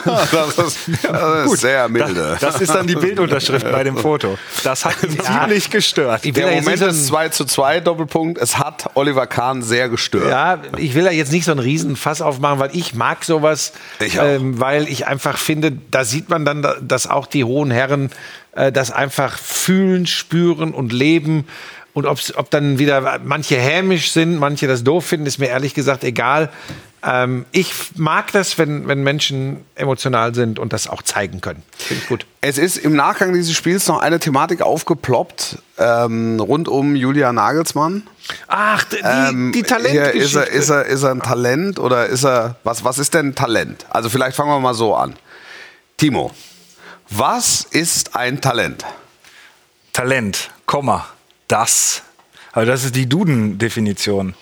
Das ist, das ist sehr milde. Das ist dann die Bildunterschrift bei dem Foto. Das hat ihn ziemlich gestört. Der ja Moment so ist ein- 2 zu 2 Doppelpunkt. Es hat Oliver Kahn sehr gestört. Ja, ich will da jetzt nicht so einen riesen Fass aufmachen, weil ich mag sowas, Ich ähm, weil ich einfach finde, da sieht man dann, da- dass auch die hohen Herren äh, das einfach fühlen, spüren und leben. Und ob's, ob dann wieder manche hämisch sind, manche das doof finden, ist mir ehrlich gesagt egal. Ähm, ich mag das, wenn, wenn Menschen emotional sind und das auch zeigen können. Finde ich gut. Es ist im Nachgang dieses Spiels noch eine Thematik aufgeploppt ähm, rund um Julian Nagelsmann. Ach, die, Ähm, die hier, Talentgeschichte. ist, er, ist, er, ist er ein Talent oder ist er. Was, was ist denn Talent? Also, vielleicht fangen wir mal so an. Timo, was ist ein Talent? Talent, Komma, das. Also das ist die Duden-Definition.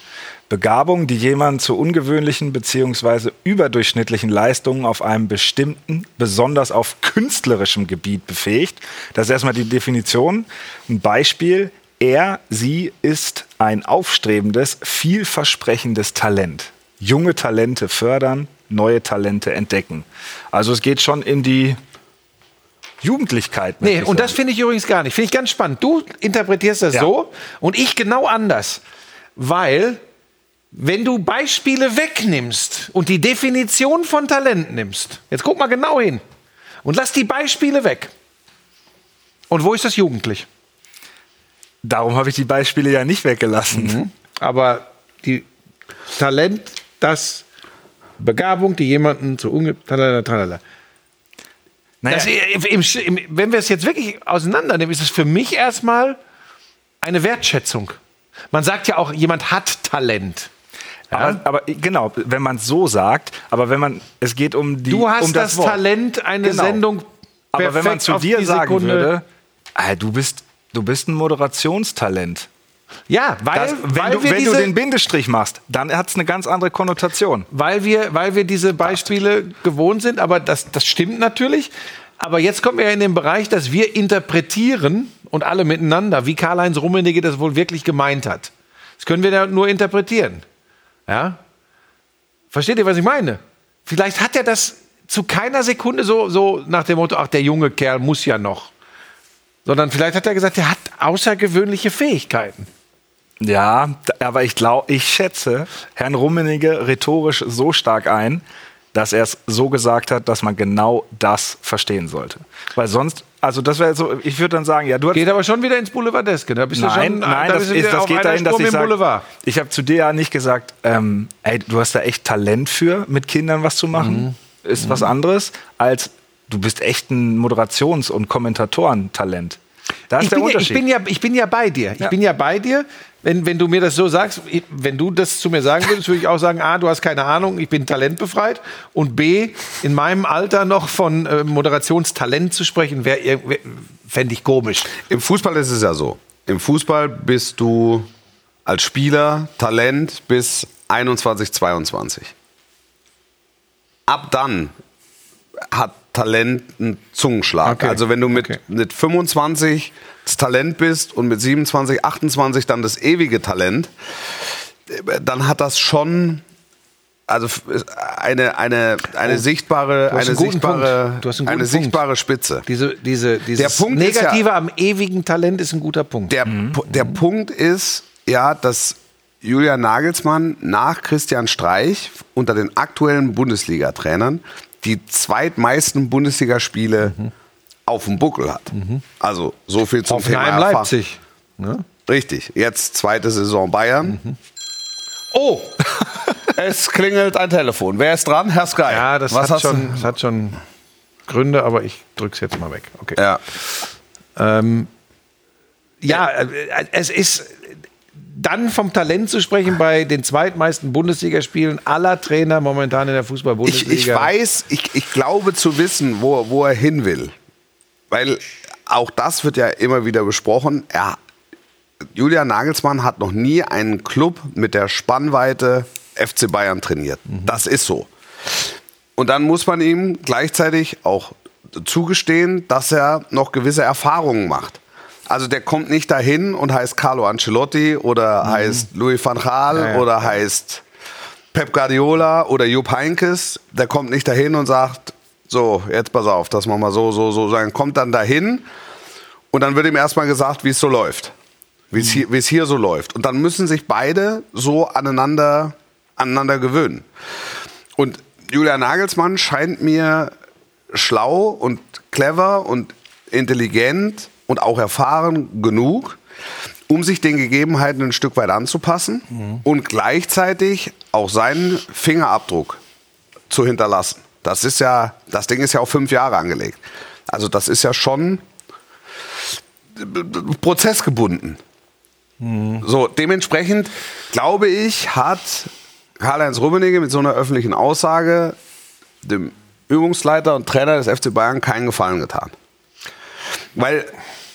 Begabung, die jemanden zu ungewöhnlichen bzw. überdurchschnittlichen Leistungen auf einem bestimmten, besonders auf künstlerischem Gebiet befähigt. Das ist erstmal die Definition. Ein Beispiel. Er, sie ist ein aufstrebendes, vielversprechendes Talent. Junge Talente fördern, neue Talente entdecken. Also es geht schon in die Jugendlichkeit. Nee, und sagen. das finde ich übrigens gar nicht. Finde ich ganz spannend. Du interpretierst das Ja. so und ich genau anders. Weil, wenn du Beispiele wegnimmst und die Definition von Talent nimmst, jetzt guck mal genau hin und lass die Beispiele weg. Und wo ist das jugendlich? Darum habe ich die Beispiele ja nicht weggelassen. Aber die Talent, das Begabung, die jemanden zu unge... Tralala, tralala. Naja, Das, im, im, wenn wir es jetzt wirklich auseinandernehmen, ist es für mich erstmal eine Wertschätzung. Man sagt ja auch, jemand hat Talent. Aber, aber genau, wenn man es so sagt, aber wenn man, es geht um die Du hast um das, Wort. Talent, eine Genau. Sendung Aber wenn man zu dir sagen Sekunde- würde, ah, du bist, du bist ein Moderationstalent. Ja, weil, Das, wenn weil, du, wenn du den Bindestrich machst, dann hat es eine ganz andere Konnotation. weil, wir, weil wir diese Beispiele gewohnt sind, aber das, das stimmt natürlich. Aber jetzt kommen wir ja in den Bereich, dass wir interpretieren und alle miteinander, wie Karl-Heinz Rummenigge das wohl wirklich gemeint hat. Das können wir ja nur interpretieren. Ja? Versteht ihr, was ich meine? Vielleicht hat er das zu keiner Sekunde so, so nach dem Motto, ach, der junge Kerl muss ja noch. Sondern vielleicht hat er gesagt, er hat außergewöhnliche Fähigkeiten. Ja, aber ich glaube, ich schätze Herrn Rummenigge rhetorisch so stark ein, dass er es so gesagt hat, dass man genau das verstehen sollte. Weil sonst, also das wäre so, ich würde dann sagen, ja, du hast Geht aber schon wieder ins Boulevardeske. Da bist Nein, du schon, nein, da das, ist, das geht dahin, dass ich Boulevard. ich habe zu dir ja nicht gesagt, ähm, ey, du hast da echt Talent für, mit Kindern was zu machen. Mhm. Ist was anderes, als du bist echt ein Moderations- und Kommentatorentalent. Da ist Ich der bin, ja, ich, Unterschied. bin ja, ich bin ja bei dir. Ich Ja. bin ja bei dir. Wenn, wenn du mir das so sagst, wenn du das zu mir sagen würdest, würde ich auch sagen, A, du hast keine Ahnung, ich bin talentbefreit. Und B, in meinem Alter noch von äh, Moderationstalent zu sprechen, wär, wär, fände ich komisch. Im Fußball ist es ja so. Im Fußball bist du als Spieler Talent bis 21, 22. Ab dann hat Talent einen Zungenschlag. Okay. Also wenn du mit, Okay. mit 25 das Talent bist und mit 27, 28 dann das ewige Talent, dann hat das schon also eine, eine, eine sichtbare, Oh, hast eine sichtbare, eine Punkt. sichtbare Spitze. Diese, diese, dieses Der Punkt ist ja- Negative am ewigen Talent ist ein guter Punkt. Der, Pu- der Punkt ist ja, dass Julian Nagelsmann nach Christian Streich unter den aktuellen Bundesliga-Trainern die zweitmeisten Bundesligaspiele auf dem Buckel hat. Also so viel zum Thema Hoffenheim, Erfahrung. Leipzig. Ne? Richtig. Jetzt zweite Saison Bayern. Oh, Es klingelt ein Telefon. Wer ist dran? Herr Sky. ja, das hat schon, das hat schon Gründe, aber ich drück's jetzt mal weg. Okay. Ja. Ähm, ja, äh, es ist dann vom Talent zu sprechen bei den zweitmeisten Bundesligaspielen aller Trainer momentan in der Ich, Fußball-Bundesliga. ich weiß, ich, ich glaube zu wissen, wo, wo er hin will. Weil auch das wird ja immer wieder besprochen. Er, Julian Nagelsmann hat noch nie einen Club mit der Spannweite FC Bayern trainiert. Das ist so. Und dann muss man ihm gleichzeitig auch zugestehen, dass er noch gewisse Erfahrungen macht. Also der kommt nicht dahin und heißt Carlo Ancelotti oder heißt Louis van Gaal Ja, ja. oder heißt Pep Guardiola oder Jupp Heynckes. Der kommt nicht dahin und sagt, so, jetzt pass auf, das machen wir so, so, so. Sondern kommt dann dahin und dann wird ihm erstmal gesagt, wie es so läuft. Wie es hier, wie es hier so läuft. Und dann müssen sich beide so aneinander, aneinander gewöhnen. Und Julian Nagelsmann scheint mir schlau und clever und intelligent und auch erfahren genug, um sich den Gegebenheiten ein Stück weit anzupassen und gleichzeitig auch seinen Fingerabdruck zu hinterlassen. Das ist ja, das Ding ist ja auf fünf Jahre angelegt. Also das ist ja schon prozessgebunden. So, dementsprechend glaube ich, hat Karl-Heinz Rummenigge mit so einer öffentlichen Aussage dem Übungsleiter und Trainer des FC Bayern keinen Gefallen getan. Weil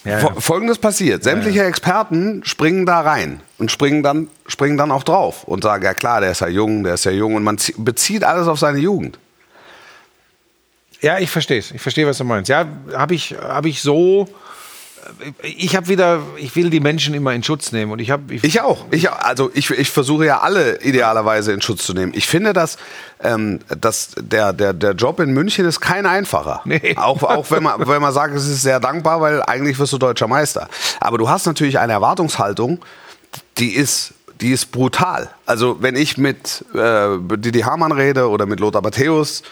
Ja, fo- ja. Folgendes passiert. Sämtliche Experten springen da rein und springen dann, springen dann auch drauf und sagen, ja klar, der ist ja jung, der ist ja jung und man zie- bezieht alles auf seine Jugend. Ja, ich verstehe es. Ich verstehe, was du meinst. Ja, habe ich, hab ich so. Ich habe wieder, ich will die Menschen immer in Schutz nehmen und ich habe, ich, Ich auch. Ich, also ich, ich versuche ja alle idealerweise in Schutz zu nehmen. Ich finde, dass, ähm, dass der, der, der Job in München ist kein einfacher. Nee. Auch, auch wenn, man, wenn man sagt, es ist sehr dankbar, weil eigentlich wirst du deutscher Meister. Aber du hast natürlich eine Erwartungshaltung, die ist, die ist brutal. Also wenn ich mit äh, Didi Hamann rede oder mit Lothar Matthäus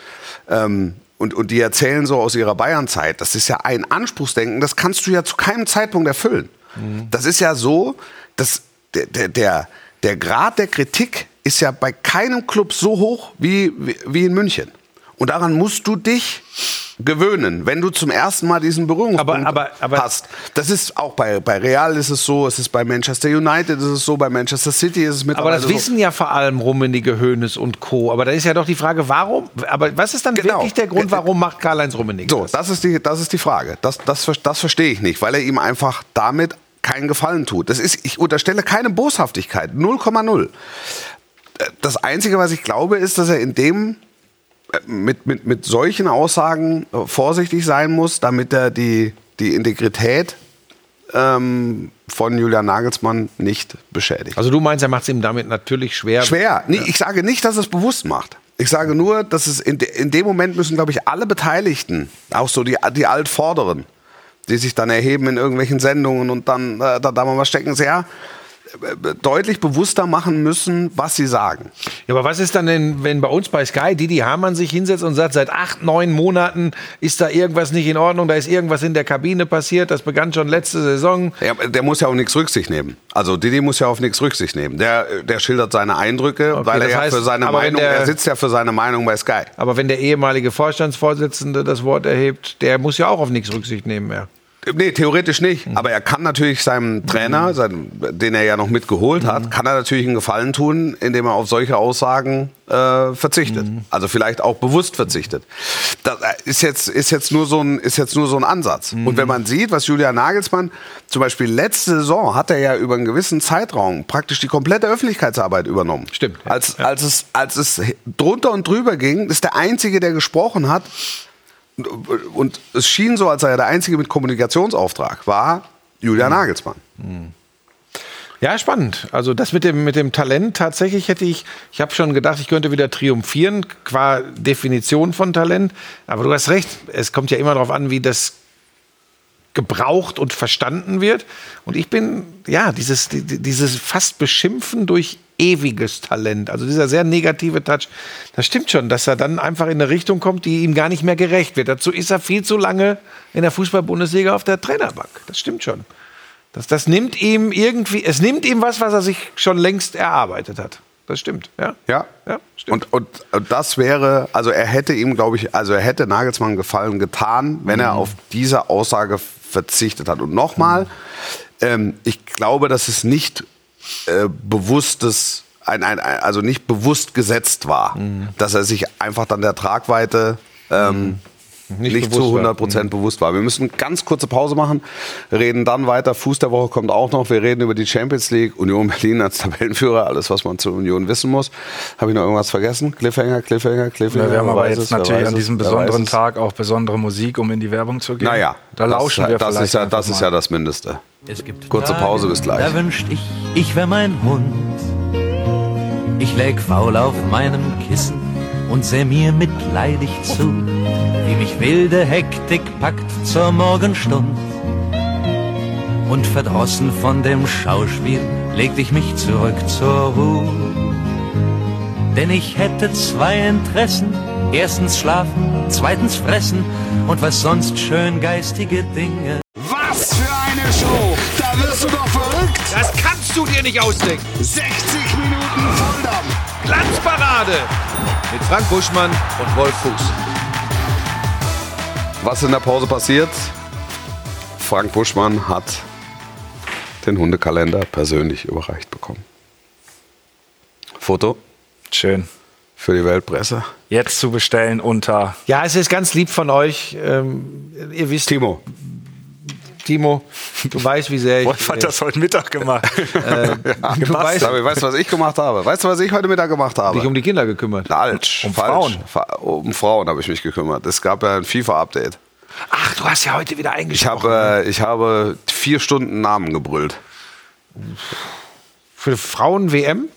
ähm, und, und die erzählen so aus ihrer Bayernzeit, das ist ja ein Anspruchsdenken, das kannst du ja zu keinem Zeitpunkt erfüllen. Das ist ja so, dass der, der, der, der Grad der Kritik ist ja bei keinem Club so hoch wie, wie, wie in München. Und daran musst du dich gewöhnen, wenn du zum ersten Mal diesen Berührungspunkt Aber- aber- aber- hast. Das ist auch bei, bei Real ist es so, es ist bei Manchester United ist es so, bei Manchester City ist es aber mittlerweile das wissen ja vor allem Rummenigge, Hoeneß und Co. Aber da ist ja doch die Frage, warum? Aber was ist dann Genau. wirklich der Grund, warum macht Karl-Heinz Rummenigge so. So, das? ist die, das ist die Frage. Das, das, das verstehe ich nicht, weil er ihm einfach damit keinen Gefallen tut. Das ist, ich unterstelle keine Boshaftigkeit, 0,0. Äh, Das Einzige, was ich glaube, ist, dass er in dem mit, mit, mit solchen Aussagen äh, vorsichtig sein muss, damit er die, die Integrität ähm, von Julian Nagelsmann nicht beschädigt. Also du meinst, er macht es ihm damit natürlich schwer. Schwer. Nee, Ich sage nicht, dass er es bewusst macht. Ich sage nur, dass es in, de, in dem Moment müssen, glaube ich, alle Beteiligten, auch so die, die Altvorderen, die sich dann erheben in irgendwelchen Sendungen und dann äh, da, da mal was stecken, sehr äh, deutlich bewusster machen müssen, was sie sagen. Ja, aber was ist dann denn, wenn bei uns bei Sky Didi Hamann sich hinsetzt und sagt, seit acht, neun Monaten ist da irgendwas nicht in Ordnung, da ist irgendwas in der Kabine passiert, das begann schon letzte Saison. Ja, der muss ja auf nichts Rücksicht nehmen. Also Didi muss ja auf nichts Rücksicht nehmen. Der, der schildert seine Eindrücke, Okay, weil er ja heißt, für seine Meinung, der- er sitzt ja für seine Meinung bei Sky. Aber wenn der ehemalige Vorstandsvorsitzende das Wort erhebt, der muss ja auch auf nichts Rücksicht nehmen mehr. Nee, theoretisch nicht. Mhm. Aber er kann natürlich seinem Trainer, seinem, den er ja noch mitgeholt Mhm. hat, kann er natürlich einen Gefallen tun, indem er auf solche Aussagen äh, verzichtet. Mhm. Also vielleicht auch bewusst verzichtet. Das äh, ist jetzt, ist jetzt, nur, so ein, ist jetzt nur so ein Ansatz. Mhm. Und wenn man sieht, was Julian Nagelsmann, zum Beispiel letzte Saison, hat er ja über einen gewissen Zeitraum praktisch die komplette Öffentlichkeitsarbeit übernommen. Stimmt, ja. Als, als, es, als es drunter und drüber ging, ist der Einzige, der gesprochen hat, und es schien so, als sei er der Einzige mit Kommunikationsauftrag, war Julian Nagelsmann. Ja, spannend. Also das mit dem, mit dem Talent tatsächlich hätte ich, ich habe schon gedacht, ich könnte wieder triumphieren, qua Definition von Talent. Aber du hast recht, es kommt ja immer darauf an, wie das gebraucht und verstanden wird. Und ich bin, ja, dieses, die- die- dieses fast Beschimpfen durch ewiges Talent, also dieser sehr negative Touch, das stimmt schon, dass er dann einfach in eine Richtung kommt, die ihm gar nicht mehr gerecht wird. Dazu ist er viel zu lange in der Fußball-Bundesliga auf der Trainerbank. Das stimmt schon. Das, das nimmt ihm irgendwie, es nimmt ihm was, was er sich schon längst erarbeitet hat. Das stimmt, ja. Ja. Ja, stimmt. Und, und, und das wäre, also er hätte ihm, glaube ich, also er hätte Nagelsmann Gefallen getan, wenn Mhm. er auf diese Aussage verzichtet hat. Und nochmal, ähm, ich glaube, dass es nicht äh, bewusstes, ein, ein, ein, also nicht bewusst gesetzt war, Mhm. dass er sich einfach dann der Tragweite ähm, nicht, Nicht zu bewusst war. 100 Prozent bewusst war. Wir müssen ganz kurze Pause machen, reden dann weiter. Fuß der Woche kommt auch noch. Wir reden über die Champions League, Union Berlin als Tabellenführer, alles, was man zur Union wissen muss. Habe ich noch irgendwas vergessen? Cliffhanger, Cliffhanger, Cliffhanger. Ja, wir haben aber jetzt es, natürlich an es, diesem besonderen. Tag auch besondere Musik, um in die Werbung zu gehen. Naja, da lauschen das, wir das vielleicht ist ja, das ist ja das Mindeste. Es gibt Kurze Tage, Pause, bis gleich. Da wünscht ich, ich wär mein Hund. Ich läg faul auf meinem Kissen und seh mir mitleidig zu, mich wilde Hektik packt zur Morgenstund. Und verdrossen von dem Schauspiel legte ich mich zurück zur Ruhe. Denn ich hätte zwei Interessen. Erstens schlafen, zweitens fressen und was sonst schön geistige Dinge. Was für eine Show! Da wirst du doch verrückt! Das kannst du dir nicht ausdenken. 60 Minuten Volldampf! Glanzparade mit Frank Buschmann und Wolf Fuß. Was in der Pause passiert? Frank Buschmann hat den Hundekalender persönlich überreicht bekommen. Foto Schön. für die Weltpresse. Jetzt zu bestellen unter Ja, es ist ganz lieb von euch. Ähm, ihr wisst, Timo, Timo, du weißt, wie sehr ich. Wolf hat das heute Mittag gemacht. du weißt, Sag, weißt du, was ich gemacht habe? Weißt du, was ich heute Mittag gemacht habe? dich um die Kinder gekümmert. Falsch. Um falsch. Frauen. Um Frauen habe ich mich gekümmert. Es gab ja ein FIFA-Update. Ach, du hast ja heute wieder Ich eingesprochen. habe, äh, ich habe vier Stunden Namen gebrüllt. Für Frauen-WM?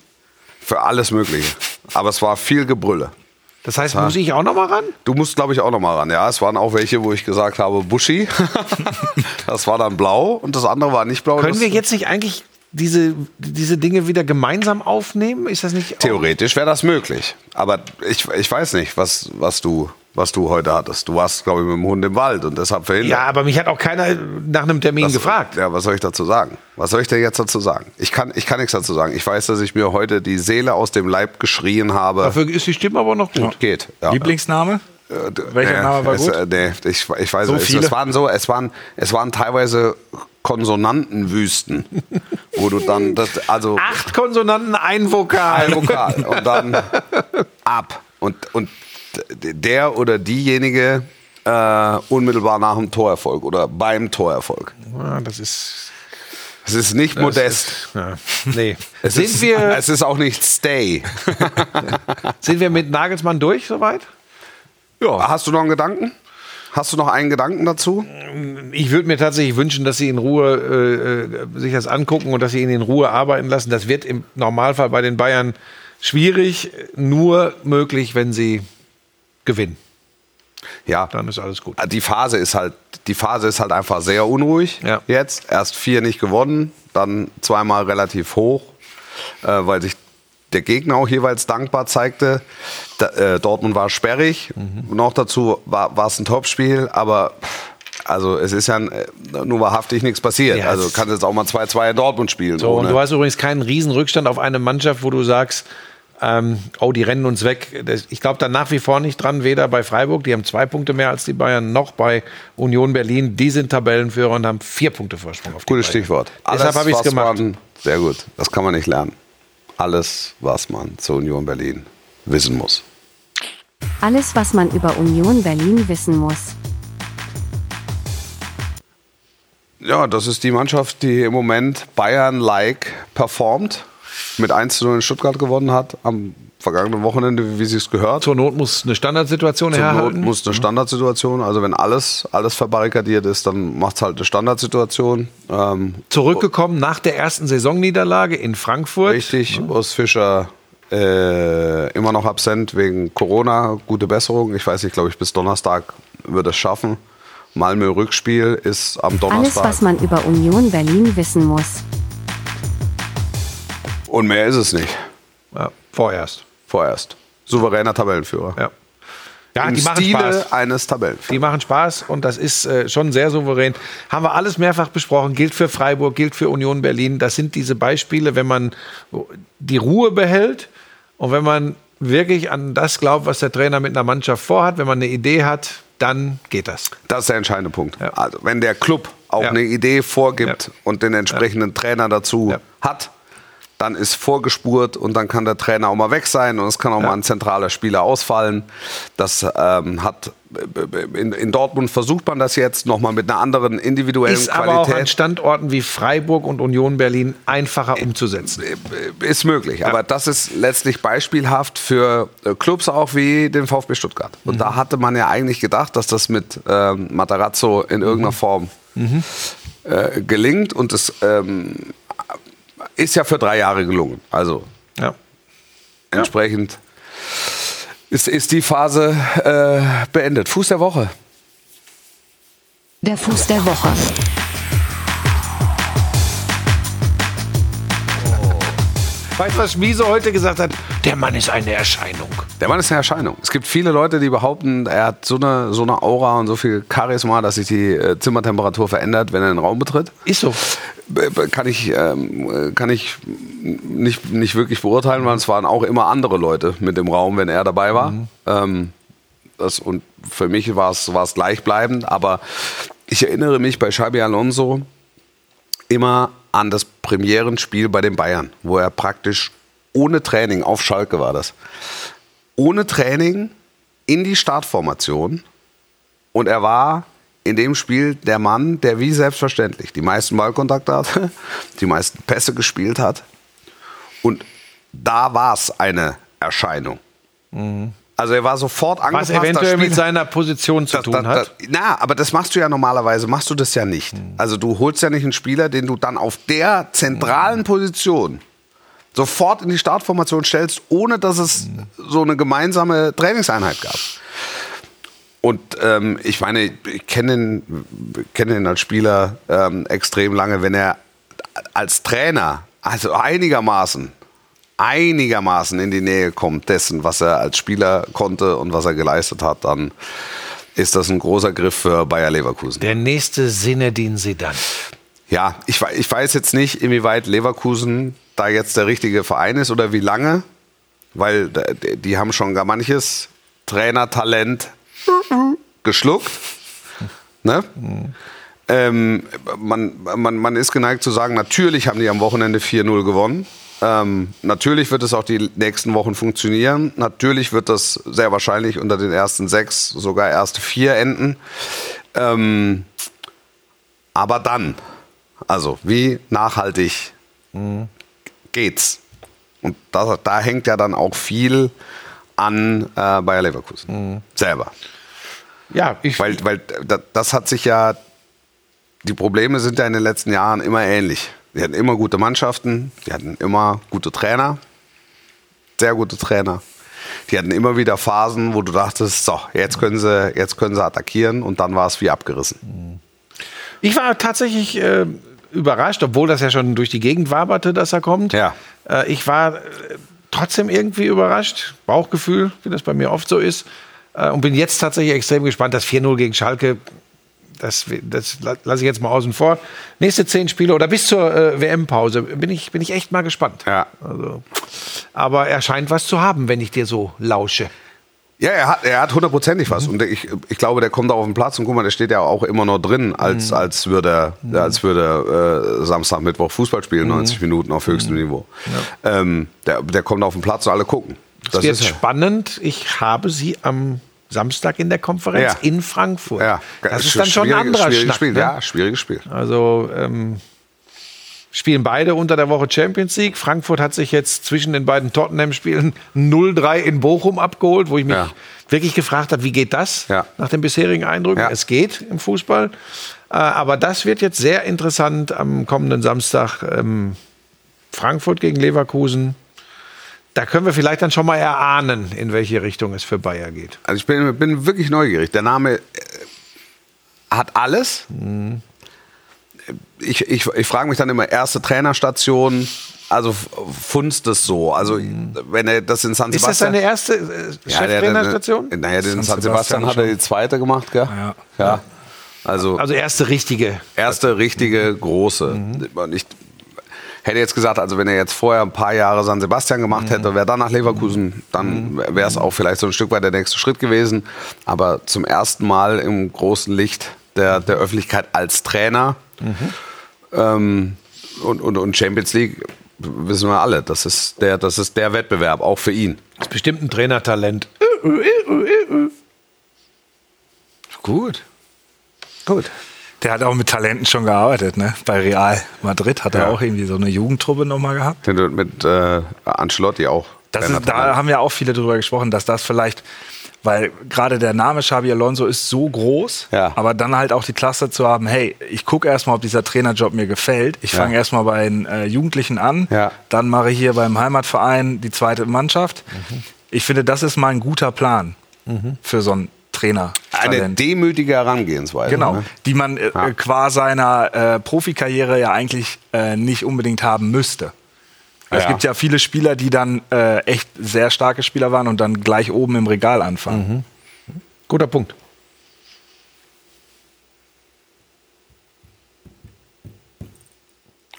Für alles Mögliche. Aber es war viel Gebrülle. Das heißt, muss ich auch noch mal ran? Du musst, glaube ich, auch noch mal ran. Ja, es waren auch welche, wo ich gesagt habe, Buschi. das war dann blau und das andere war nicht blau. Können wir jetzt nicht eigentlich diese, diese Dinge wieder gemeinsam aufnehmen? Ist das nicht. Theoretisch wäre das möglich. Aber ich, ich weiß nicht, was, was, du, was du heute hattest. Du warst, glaube ich, mit dem Hund im Wald und deshalb verhindert. Ja, aber mich hat auch keiner nach einem Termin Das- gefragt. Ja, was soll ich dazu sagen? Was soll ich dir jetzt dazu sagen? Ich kann, ich kann nichts dazu sagen. Ich weiß, dass ich mir heute die Seele aus dem Leib geschrien habe. Dafür ist die Stimme aber noch gut. Geht. Ja. Lieblingsname? Äh, Welcher nee, Name war es, gut? äh, Nee, ich, ich weiß So es, viele? es waren so, es waren, es waren teilweise Konsonantenwüsten, wo du dann, das, also Acht Konsonanten, ein Vokal. ein Vokal und dann ab und und der oder diejenige äh, unmittelbar nach dem Torerfolg oder beim Torerfolg. Ah, das ist. Es ist nicht modest. Ist, ja, nee. Es sind, ist, wir, es ist auch nicht Stay. sind wir mit Nagelsmann durch soweit? Hast du noch einen Gedanken? Hast du noch einen Gedanken dazu? Ich würde mir tatsächlich wünschen, dass sie in Ruhe äh, sich das angucken und dass sie ihn in Ruhe arbeiten lassen. Das wird im Normalfall bei den Bayern schwierig, nur möglich, wenn sie gewinnen. Ja. Dann ist alles gut. Die Phase ist halt, die Phase ist halt einfach sehr unruhig. Ja. Jetzt erst vier nicht gewonnen, dann zweimal relativ hoch, äh, weil sich der Gegner auch jeweils dankbar zeigte. Da, äh, Dortmund war sperrig. Mhm. Noch dazu war es ein Topspiel, aber also es ist ja äh, nur wahrhaftig nichts passiert. Ja, also kannst jetzt auch mal 2-2 in Dortmund spielen. So, und ohne- du hast übrigens keinen Riesenrückstand auf eine Mannschaft, wo du sagst, ähm, oh, die rennen uns weg. Ich glaube da nach wie vor nicht dran, weder bei Freiburg, die haben zwei Punkte mehr als die Bayern, noch bei Union Berlin. Die sind Tabellenführer und haben vier Punkte Vorsprung auf die Gutes Bayern. Stichwort. Deshalb habe ich es gemacht. Man, sehr gut. Das kann man nicht lernen. Alles, was man zur Union Berlin wissen muss. Alles, was man über Union Berlin wissen muss. Ja, das ist die Mannschaft, die im Moment Bayern-like performt. Mit 1 zu 0 in Stuttgart gewonnen hat, am vergangenen Wochenende, wie sie es gehört. Zur Not muss eine Standardsituation Zur Not herhalten. muss eine Standardsituation, also wenn alles, alles verbarrikadiert ist, dann macht es halt eine Standardsituation. Ähm, Zurückgekommen nach der ersten Saisonniederlage in Frankfurt. richtig, Urs Fischer äh, immer noch absent wegen Corona. Gute Besserung. Ich weiß nicht, glaube ich, bis Donnerstag wird es schaffen. Malmö Rückspiel ist am Alles, Donnerstag. was man über Union Berlin wissen muss. Und mehr ist es nicht. Ja, vorerst. Vorerst. Souveräner Tabellenführer. Ja. Ja, Im die machen Stile Spaß. eines Tabellenführers. Die machen Spaß und das ist äh, schon sehr souverän. Haben wir alles mehrfach besprochen. Gilt für Freiburg, gilt für Union Berlin. Das sind diese Beispiele, wenn man die Ruhe behält und wenn man wirklich an das glaubt, was der Trainer mit einer Mannschaft vorhat, wenn man eine Idee hat, dann geht das. Das ist der entscheidende Punkt. Ja. Also, wenn der Club auch Ja. eine Idee vorgibt Ja. und den entsprechenden Trainer dazu hat, dann ist vorgespurt und dann kann der Trainer auch mal weg sein und es kann auch Ja. mal ein zentraler Spieler ausfallen. Das ähm, hat in, in Dortmund versucht man das jetzt nochmal mit einer anderen individuellen Ist aber auch an Qualität. Standorten wie Freiburg und Union Berlin einfacher umzusetzen. ist möglich, aber das ist letztlich beispielhaft für äh, Clubs auch wie den VfB Stuttgart. Und Mhm. da hatte man ja eigentlich gedacht, dass das mit ähm, Matarazzo in irgendeiner Mhm. Form äh, gelingt und es ähm, ist ja für drei Jahre gelungen. Also Ja. entsprechend ist, ist die Phase äh, beendet. Fuß der Woche. Der Fuß der Woche. Weißt du, was Schmiese heute gesagt hat? Der Mann ist eine Erscheinung. Der Mann ist eine Erscheinung. Es gibt viele Leute, die behaupten, er hat so eine, so eine Aura und so viel Charisma, dass sich die äh, Zimmertemperatur verändert, wenn er den Raum betritt. Ist so. Kann ich, ähm, kann ich nicht, nicht wirklich beurteilen, weil es waren auch immer andere Leute mit im Raum, wenn er dabei war. Ähm, das, und für mich war es, war es gleichbleibend, aber ich erinnere mich bei Xabi Alonso immer an das Premierenspiel bei den Bayern, wo er praktisch ohne Training, auf Schalke war das, ohne Training in die Startformation und er war in dem Spiel der Mann, der wie selbstverständlich die meisten Ballkontakte hatte, die meisten Pässe gespielt hat. Und da war es eine Erscheinung. Also er war sofort Was angepasst. eventuell das Spiel- mit seiner Position zu das, tun das, hat. na, aber das machst du ja normalerweise, machst du das ja nicht. Also du holst ja nicht einen Spieler, den du dann auf der zentralen Position sofort in die Startformation stellst, ohne dass es so eine gemeinsame Trainingseinheit gab. Und ähm, ich meine, ich kenne ihn, kenne ihn als Spieler ähm, extrem lange, wenn er als Trainer, also einigermaßen, einigermaßen in die Nähe kommt dessen, was er als Spieler konnte und was er geleistet hat, dann ist das ein großer Griff für Bayer Leverkusen. Der nächste Sinedin Sedan. Ja, ich, ich weiß jetzt nicht, inwieweit Leverkusen da jetzt der richtige Verein ist oder wie lange, weil die haben schon gar manches Trainertalent geschluckt. Ne? Ähm, man, man, man ist geneigt zu sagen, natürlich haben die am Wochenende 4-0 gewonnen. Ähm, natürlich wird es auch die nächsten Wochen funktionieren. Natürlich wird das sehr wahrscheinlich unter den ersten sechs, sogar erste vier enden. Ähm, aber dann, also wie nachhaltig geht's? Und da, da hängt ja dann auch viel an äh, Bayer Leverkusen selber. Ja, ich, Weil, weil da- das hat sich ja, die Probleme sind ja in den letzten Jahren immer ähnlich. Die hatten immer gute Mannschaften, die hatten immer gute Trainer, sehr gute Trainer. Die hatten immer wieder Phasen, wo du dachtest, so, jetzt können sie, jetzt können sie attackieren und dann war es wie abgerissen. ich war tatsächlich äh, überrascht, obwohl das ja schon durch die Gegend waberte, dass er kommt. Ja. Äh, ich war äh, trotzdem irgendwie überrascht. Bauchgefühl, wie das bei mir oft so ist. Äh, und bin jetzt tatsächlich extrem gespannt. Das 4-0 gegen Schalke, das, das la- lasse ich jetzt mal außen vor. Nächste zehn Spiele oder bis zur äh, WM-Pause bin ich, bin ich echt mal gespannt. Ja. Also, aber er scheint was zu haben, wenn ich dir so lausche. Ja, er hat, er hat hundertprozentig was. Und ich, ich glaube, der kommt da auf den Platz und guck mal, der steht ja auch immer noch drin, als, als würde er, als würde, äh, Samstag, Mittwoch Fußball spielen, 90 Minuten auf höchstem Niveau. Ähm, der, der kommt auf den Platz und alle gucken. Das wird ist ja- spannend. Ich habe sie am Samstag in der Konferenz Ja. in Frankfurt. Ja, das ist dann schon ein anderer schwieriges Schnack. Spiel. Ne? Ja, schwieriges Spiel. Also ähm, spielen beide unter der Woche Champions League. Frankfurt hat sich jetzt zwischen den beiden Tottenham-Spielen 0-3 in Bochum abgeholt, wo ich mich Ja. wirklich gefragt habe, wie geht das Ja. nach den bisherigen Eindrücken? Ja. Es geht im Fußball. Äh, aber das wird jetzt sehr interessant am kommenden Samstag. Ähm, Frankfurt gegen Leverkusen. Da können wir vielleicht dann schon mal erahnen, in welche Richtung es für Bayer geht. Also ich bin, bin wirklich neugierig. Der Name äh, hat alles. Ich, ich, ich frage mich dann immer, erste Trainerstation, also funzt es so? Also wenn er das in San Ist das Sebastian... seine erste äh, Ja, Cheftrainerstation? Naja, den San San Sebastian Sebastian hat er die zweite gemacht, gell? Ja. ja. Also, Also erste richtige. erste richtige große. Und ich hätte jetzt gesagt, also wenn er jetzt vorher ein paar Jahre San Sebastian gemacht hätte, wäre dann nach Leverkusen, dann wäre es auch vielleicht so ein Stück weit der nächste Schritt gewesen. Aber zum ersten Mal im großen Licht der, der Öffentlichkeit als Trainer ähm, und, und, und Champions League wissen wir alle, das ist, der, das ist der Wettbewerb, auch für ihn. Ist bestimmt ein Trainertalent. Gut. Gut. Der hat auch mit Talenten schon gearbeitet, ne? Bei Real Madrid hat er Ja. auch irgendwie so eine Jugendtruppe nochmal gehabt. Mit, mit äh, Ancelotti auch. Das ist, da haben ja auch viele drüber gesprochen, dass das vielleicht, weil gerade der Name Xabi Alonso ist so groß, Ja. aber dann halt auch die Klasse zu haben, hey, ich gucke erstmal, ob dieser Trainerjob mir gefällt. Ich Ja. fange erstmal bei den äh, Jugendlichen an, Ja. dann mache ich hier beim Heimatverein die zweite Mannschaft. Mhm. Ich finde, das ist mal ein guter Plan für so einen Trainer. Eine demütige Herangehensweise. Genau, Ne? die man äh, Ja. qua seiner äh, Profikarriere ja eigentlich äh, nicht unbedingt haben müsste. Es Ja. gibt ja viele Spieler, die dann äh, echt sehr starke Spieler waren und dann gleich oben im Regal anfangen. Guter Punkt.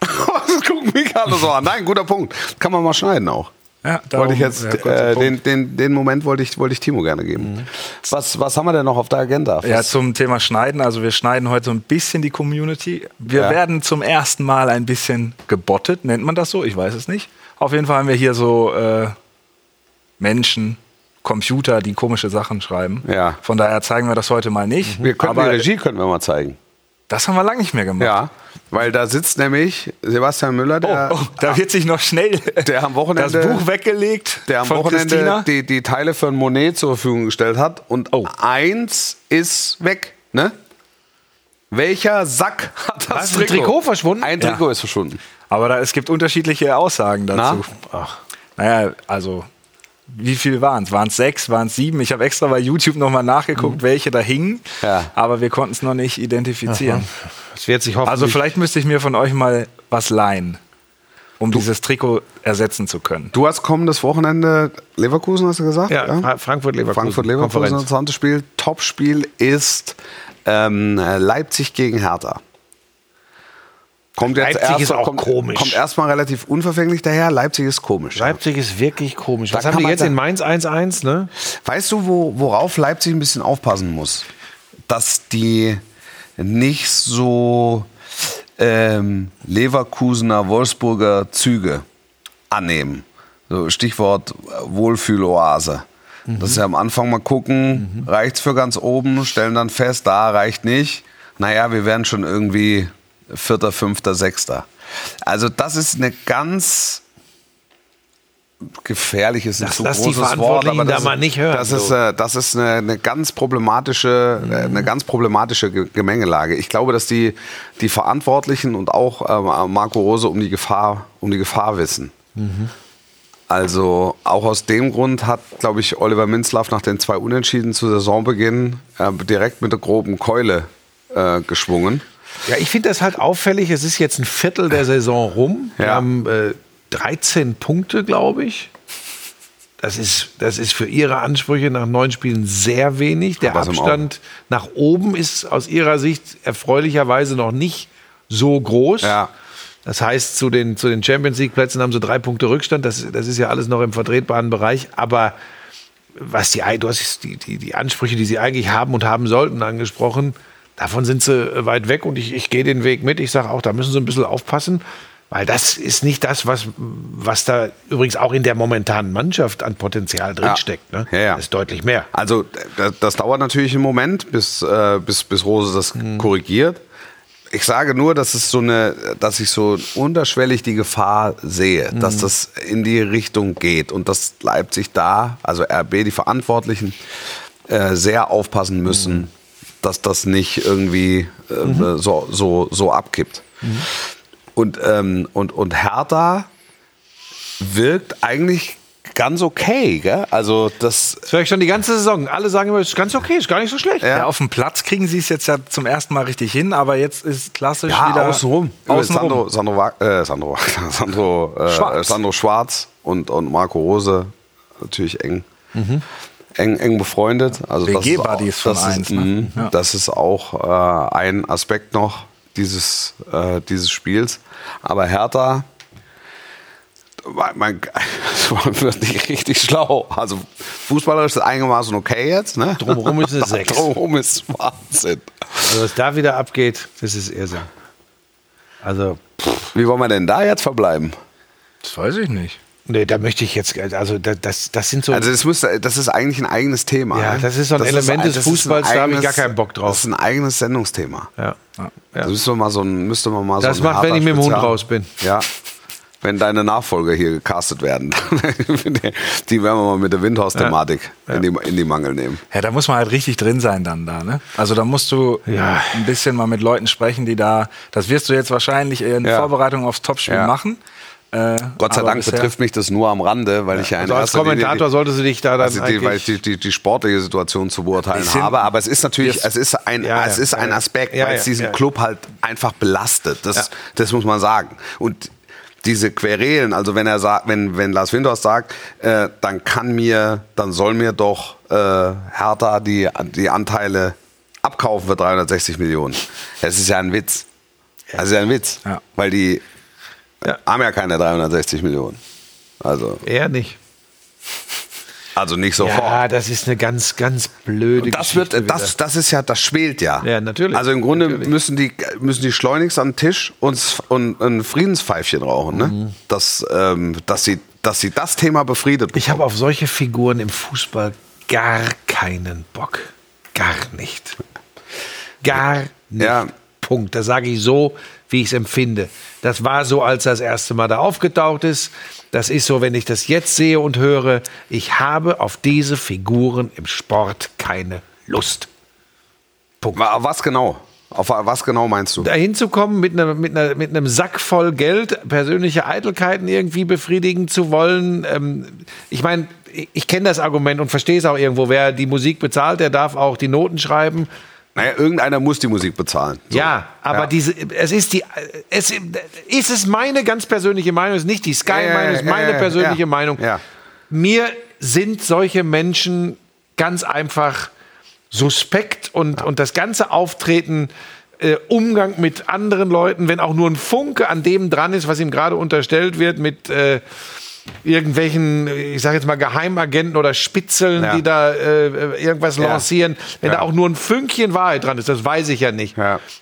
das gucken mich alle so an. Nein, guter Punkt. Kann man mal schneiden auch. Ja, wollte ich darum, jetzt, ja, äh, den, den, den Moment wollte ich, wollte ich Timo gerne geben. Was, was haben wir denn noch auf der Agenda? Ja, Was- zum Thema Schneiden. Also wir schneiden heute so ein bisschen die Community. Wir Ja. werden zum ersten Mal ein bisschen gebottet, nennt man das so? Ich weiß es nicht. Auf jeden Fall haben wir hier so äh, Menschen, Computer, die komische Sachen schreiben. Ja. Von daher zeigen wir das heute mal nicht. wir könnten Aber die Regie könnten wir mal zeigen. Das haben wir lange nicht mehr gemacht. Ja, weil da sitzt nämlich Sebastian Müller, der, Oh, oh, da wird sich noch schnell Der am Wochenende- das Buch weggelegt der am von Wochenende Christina. die, die Teile für ein Monet zur Verfügung gestellt hat. Und Oh. eins ist weg. Ne? Welcher Sack hat das ein Trikot verschwunden? Ein Ja. Trikot ist verschwunden. Aber da, es gibt unterschiedliche Aussagen dazu. Na? Ach. Naja, also wie viel waren es? Waren es sechs? Waren es sieben? Ich habe extra bei YouTube nochmal nachgeguckt, welche da hingen. Mhm. Ja. Aber wir konnten es noch nicht identifizieren. Das wird sich hoffentlich. Also vielleicht müsste ich mir von euch mal was leihen, um dieses Trikot ersetzen zu können. Du hast kommendes Wochenende Leverkusen, hast du gesagt? Ja, Fra- Frankfurt-Leverkusen. Frankfurt-Leverkusen, interessantes Spiel. Topspiel ist ähm, Leipzig gegen Hertha. Kommt jetzt Leipzig erst, ist auch kommt, komisch. Kommt erstmal relativ unverfänglich daher. Leipzig ist komisch. ja. Leipzig ist wirklich komisch. Was Da haben die man jetzt in Mainz 1-1, ne? Weißt du, wo, worauf Leipzig ein bisschen aufpassen muss? Dass die nicht so ähm, Leverkusener, Wolfsburger Züge annehmen. So Stichwort Wohlfühloase. Dass sie am Anfang mal gucken, reicht's für ganz oben, stellen dann fest, da reicht nicht. Naja, wir werden schon irgendwie Vierter, Fünfter, Sechster. Also das ist eine ganz gefährliches, ein Lass- zu lass die großes Wort, Verantwortlichen aber da das, mal nicht hören, Das ist, äh, das ist eine, eine ganz problematische, äh, eine ganz problematische Ge- Gemengelage. Ich glaube, dass die, die Verantwortlichen und auch ähm, Marco Rose um die Gefahr, um die Gefahr wissen. Also auch aus dem Grund hat, glaube ich, Oliver Minzlaff nach den zwei Unentschieden zu Saisonbeginn äh, direkt mit der groben Keule äh, geschwungen. Ja, ich finde das halt auffällig. Es ist jetzt ein Viertel der Saison rum. Wir Ja. haben äh, 13 Punkte, glaube ich. Das ist, das ist für ihre Ansprüche nach neun Spielen sehr wenig. Der Abstand nach oben ist aus ihrer Sicht erfreulicherweise noch nicht so groß. Ja. Das heißt, zu den, zu den Champions League-Plätzen haben sie drei Punkte Rückstand. Das, das ist ja alles noch im vertretbaren Bereich. Aber was die, du hast die, die, die Ansprüche, die sie eigentlich haben und haben sollten, angesprochen. Davon sind sie äh, weit weg und ich, ich gehe den Weg mit. Ich sage auch, da müssen sie ein bisschen aufpassen, weil das ist nicht das, was, was da übrigens auch in der momentanen Mannschaft an Potenzial drinsteckt. Ne? Ja, ja. Das ist deutlich mehr. Also das, das dauert natürlich einen Moment, bis, äh, bis, bis Rose das korrigiert. Ich sage nur, dass es so eine, dass ich so unterschwellig die Gefahr sehe, dass Mhm. das in die Richtung geht und dass Leipzig da, also RB, die Verantwortlichen, äh, sehr aufpassen müssen, Mhm. Dass das nicht irgendwie äh, so, so, so abkippt. Mhm. Und, ähm, und, und Hertha wirkt eigentlich ganz okay, gell? Also das Das höre ich schon die ganze Saison. Alle sagen immer, ist ganz okay, ist gar nicht so schlecht. Ja, auf dem Platz kriegen sie es jetzt ja zum ersten Mal richtig hin, aber jetzt ist klassisch Ja, wieder außenrum. außenrum. Sandro, Sandro, äh, Sandro, Sandro, äh, Schwarz. Sandro Schwarz und, und Marco Rose natürlich eng, Mhm. Eng, eng befreundet. Also das ist auch- WG-Buddies von das eins, ist, ne? mh, Ja. Das ist auch äh, ein Aspekt noch dieses, äh, dieses Spiels. Aber Hertha, man, man man wird nicht richtig schlau. Also fußballerisch ist es einigermaßen okay jetzt. Ne? Drumherum ist eine Sechs. Drumherum ist Wahnsinn. Also was da wieder abgeht, das ist Irrsinn. Also, Wie wollen wir denn da jetzt verbleiben? Das weiß ich nicht. Nee, da möchte ich jetzt, also da- das, das sind so, Also das, müsste, das ist eigentlich ein eigenes Thema. Ja, ne? das ist so ein Element des das ist ein Fußballs, da habe ich gar keinen Bock drauf. Das ist ein eigenes Sendungsthema. ja. Ja. Da müsste man mal so ein, müsste man mal Das so macht, wenn ich mit dem Hund raus bin. Ja. Wenn deine Nachfolger hier gecastet werden, die werden wir mal mit der Windhaus-Thematik in, die, in die Mangel nehmen. Ja, da muss man halt richtig drin sein dann da, ne? Also da musst du Ja. ein bisschen mal mit Leuten sprechen, die da, das wirst du jetzt wahrscheinlich in Ja. Vorbereitung aufs Topspiel Ja. Äh, Gott sei Dank betrifft mich das nur am Rande, weil ich ja in Also als Kommentator die- solltest du dich da dann also die, weil ich die, die, die sportliche Situation zu beurteilen Die sind- habe. Aber es ist natürlich, es ist ein, Ja, ja, es ist ein ja, ja. Aspekt, Ja, weil ja, es diesen ja. Club halt einfach belastet. Das, Ja. das muss man sagen. Und diese Querelen, also wenn er sagt, wenn, wenn Lars Windhorst sagt, äh, dann kann mir, dann soll mir doch äh, Hertha die, die Anteile abkaufen für 360 Millionen. Das ist ja ein Witz. Das ist ja ein Witz. Ja. Weil die Ja. haben ja keine 360 Millionen. Also, Eher nicht. also nicht sofort. Ja, das ist eine ganz, ganz blöde Das Geschichte wird, das, das ist ja, das schwelt ja. Ja, natürlich. Also im Grunde Natürlich. müssen die, müssen die schleunigst an den Tisch und, und ein Friedenspfeifchen rauchen, ne? Mhm. Dass, ähm, dass sie, dass sie das Thema befriedet. Ich habe auf solche Figuren im Fußball gar keinen Bock. Gar nicht. Gar nicht. Ja. Punkt. Das sage ich so, wie ich es empfinde. Das war so, als er das erste Mal da aufgetaucht ist. Das ist so, wenn ich das jetzt sehe und höre. Ich habe auf diese Figuren im Sport keine Lust. Wa- Was genau? Auf was genau meinst du? dahin zu kommen, mit, einer, mit, einer, mit einem Sack voll Geld persönliche Eitelkeiten irgendwie befriedigen zu wollen. Ähm, ich meine, ich kenne das Argument und verstehe es auch irgendwo. Wer die Musik bezahlt, der darf auch die Noten schreiben. Naja, irgendeiner muss die Musik bezahlen. So. Ja, aber Ja. diese, es ist die, es ist es meine ganz persönliche Meinung, es ist nicht die Sky-Meinung, es ist meine persönliche. Meinung. Mir sind solche Menschen ganz einfach suspekt und, und das ganze Auftreten, äh, Umgang mit anderen Leuten, wenn auch nur ein Funke an dem dran ist, was ihm gerade unterstellt wird, mit äh, irgendwelchen, ich sage jetzt mal Geheimagenten oder Spitzeln, Ja. die da äh, irgendwas Ja. lancieren, wenn Ja. da auch nur ein Fünkchen Wahrheit dran ist, das weiß ich ja nicht.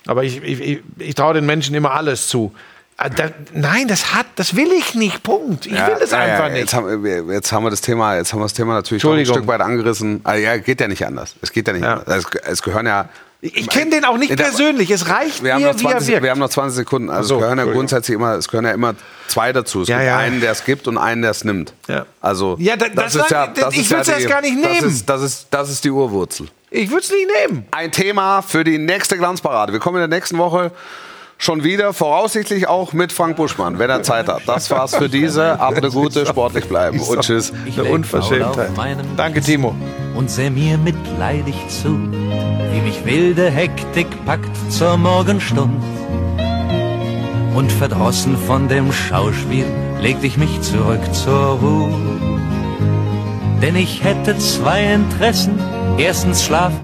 Aber ich, ich, ich, traue den Menschen immer alles zu. Ah, Da, nein, das hat, das will ich nicht. Punkt. Ich Ja, will das ja, einfach ja, nicht. Jetzt haben, wir, jetzt haben wir das Thema, jetzt haben wir das Thema natürlich ein. Stück weit angerissen. Ah, ja, geht ja nicht anders. Es geht ja nicht anders. Es, es gehören ja. Ich kenne den auch nicht persönlich. Es reicht Wir haben, mir, noch wie er 20, wirkt. wir haben noch 20 Sekunden. Also so, es gehören ja grundsätzlich immer, es gehören ja immer zwei dazu. Es Ja, gibt ja. einen, der es gibt und einen, der es nimmt. Ja. Also Ja, da- das sag- ich würd's erst gar nicht Das nehmen. ist, das ist, das ist die Urwurzel. Ich würde es nicht nehmen. Ein Thema für die nächste Glanzparade. Wir kommen in der nächsten Woche schon wieder, voraussichtlich auch mit Frank Buschmann, wenn er Zeit hat. Das war's für diese. Ab eine gute, sportlich bleiben und tschüss. Eine Unverschämtheit. Danke, Timo. Und seh mir mitleidig zu, wie mich wilde Hektik packt zur Morgenstund. Und verdrossen von dem Schauspiel legte ich mich zurück zur Ruhe. Denn ich hätte zwei Interessen. Erstens Schlaf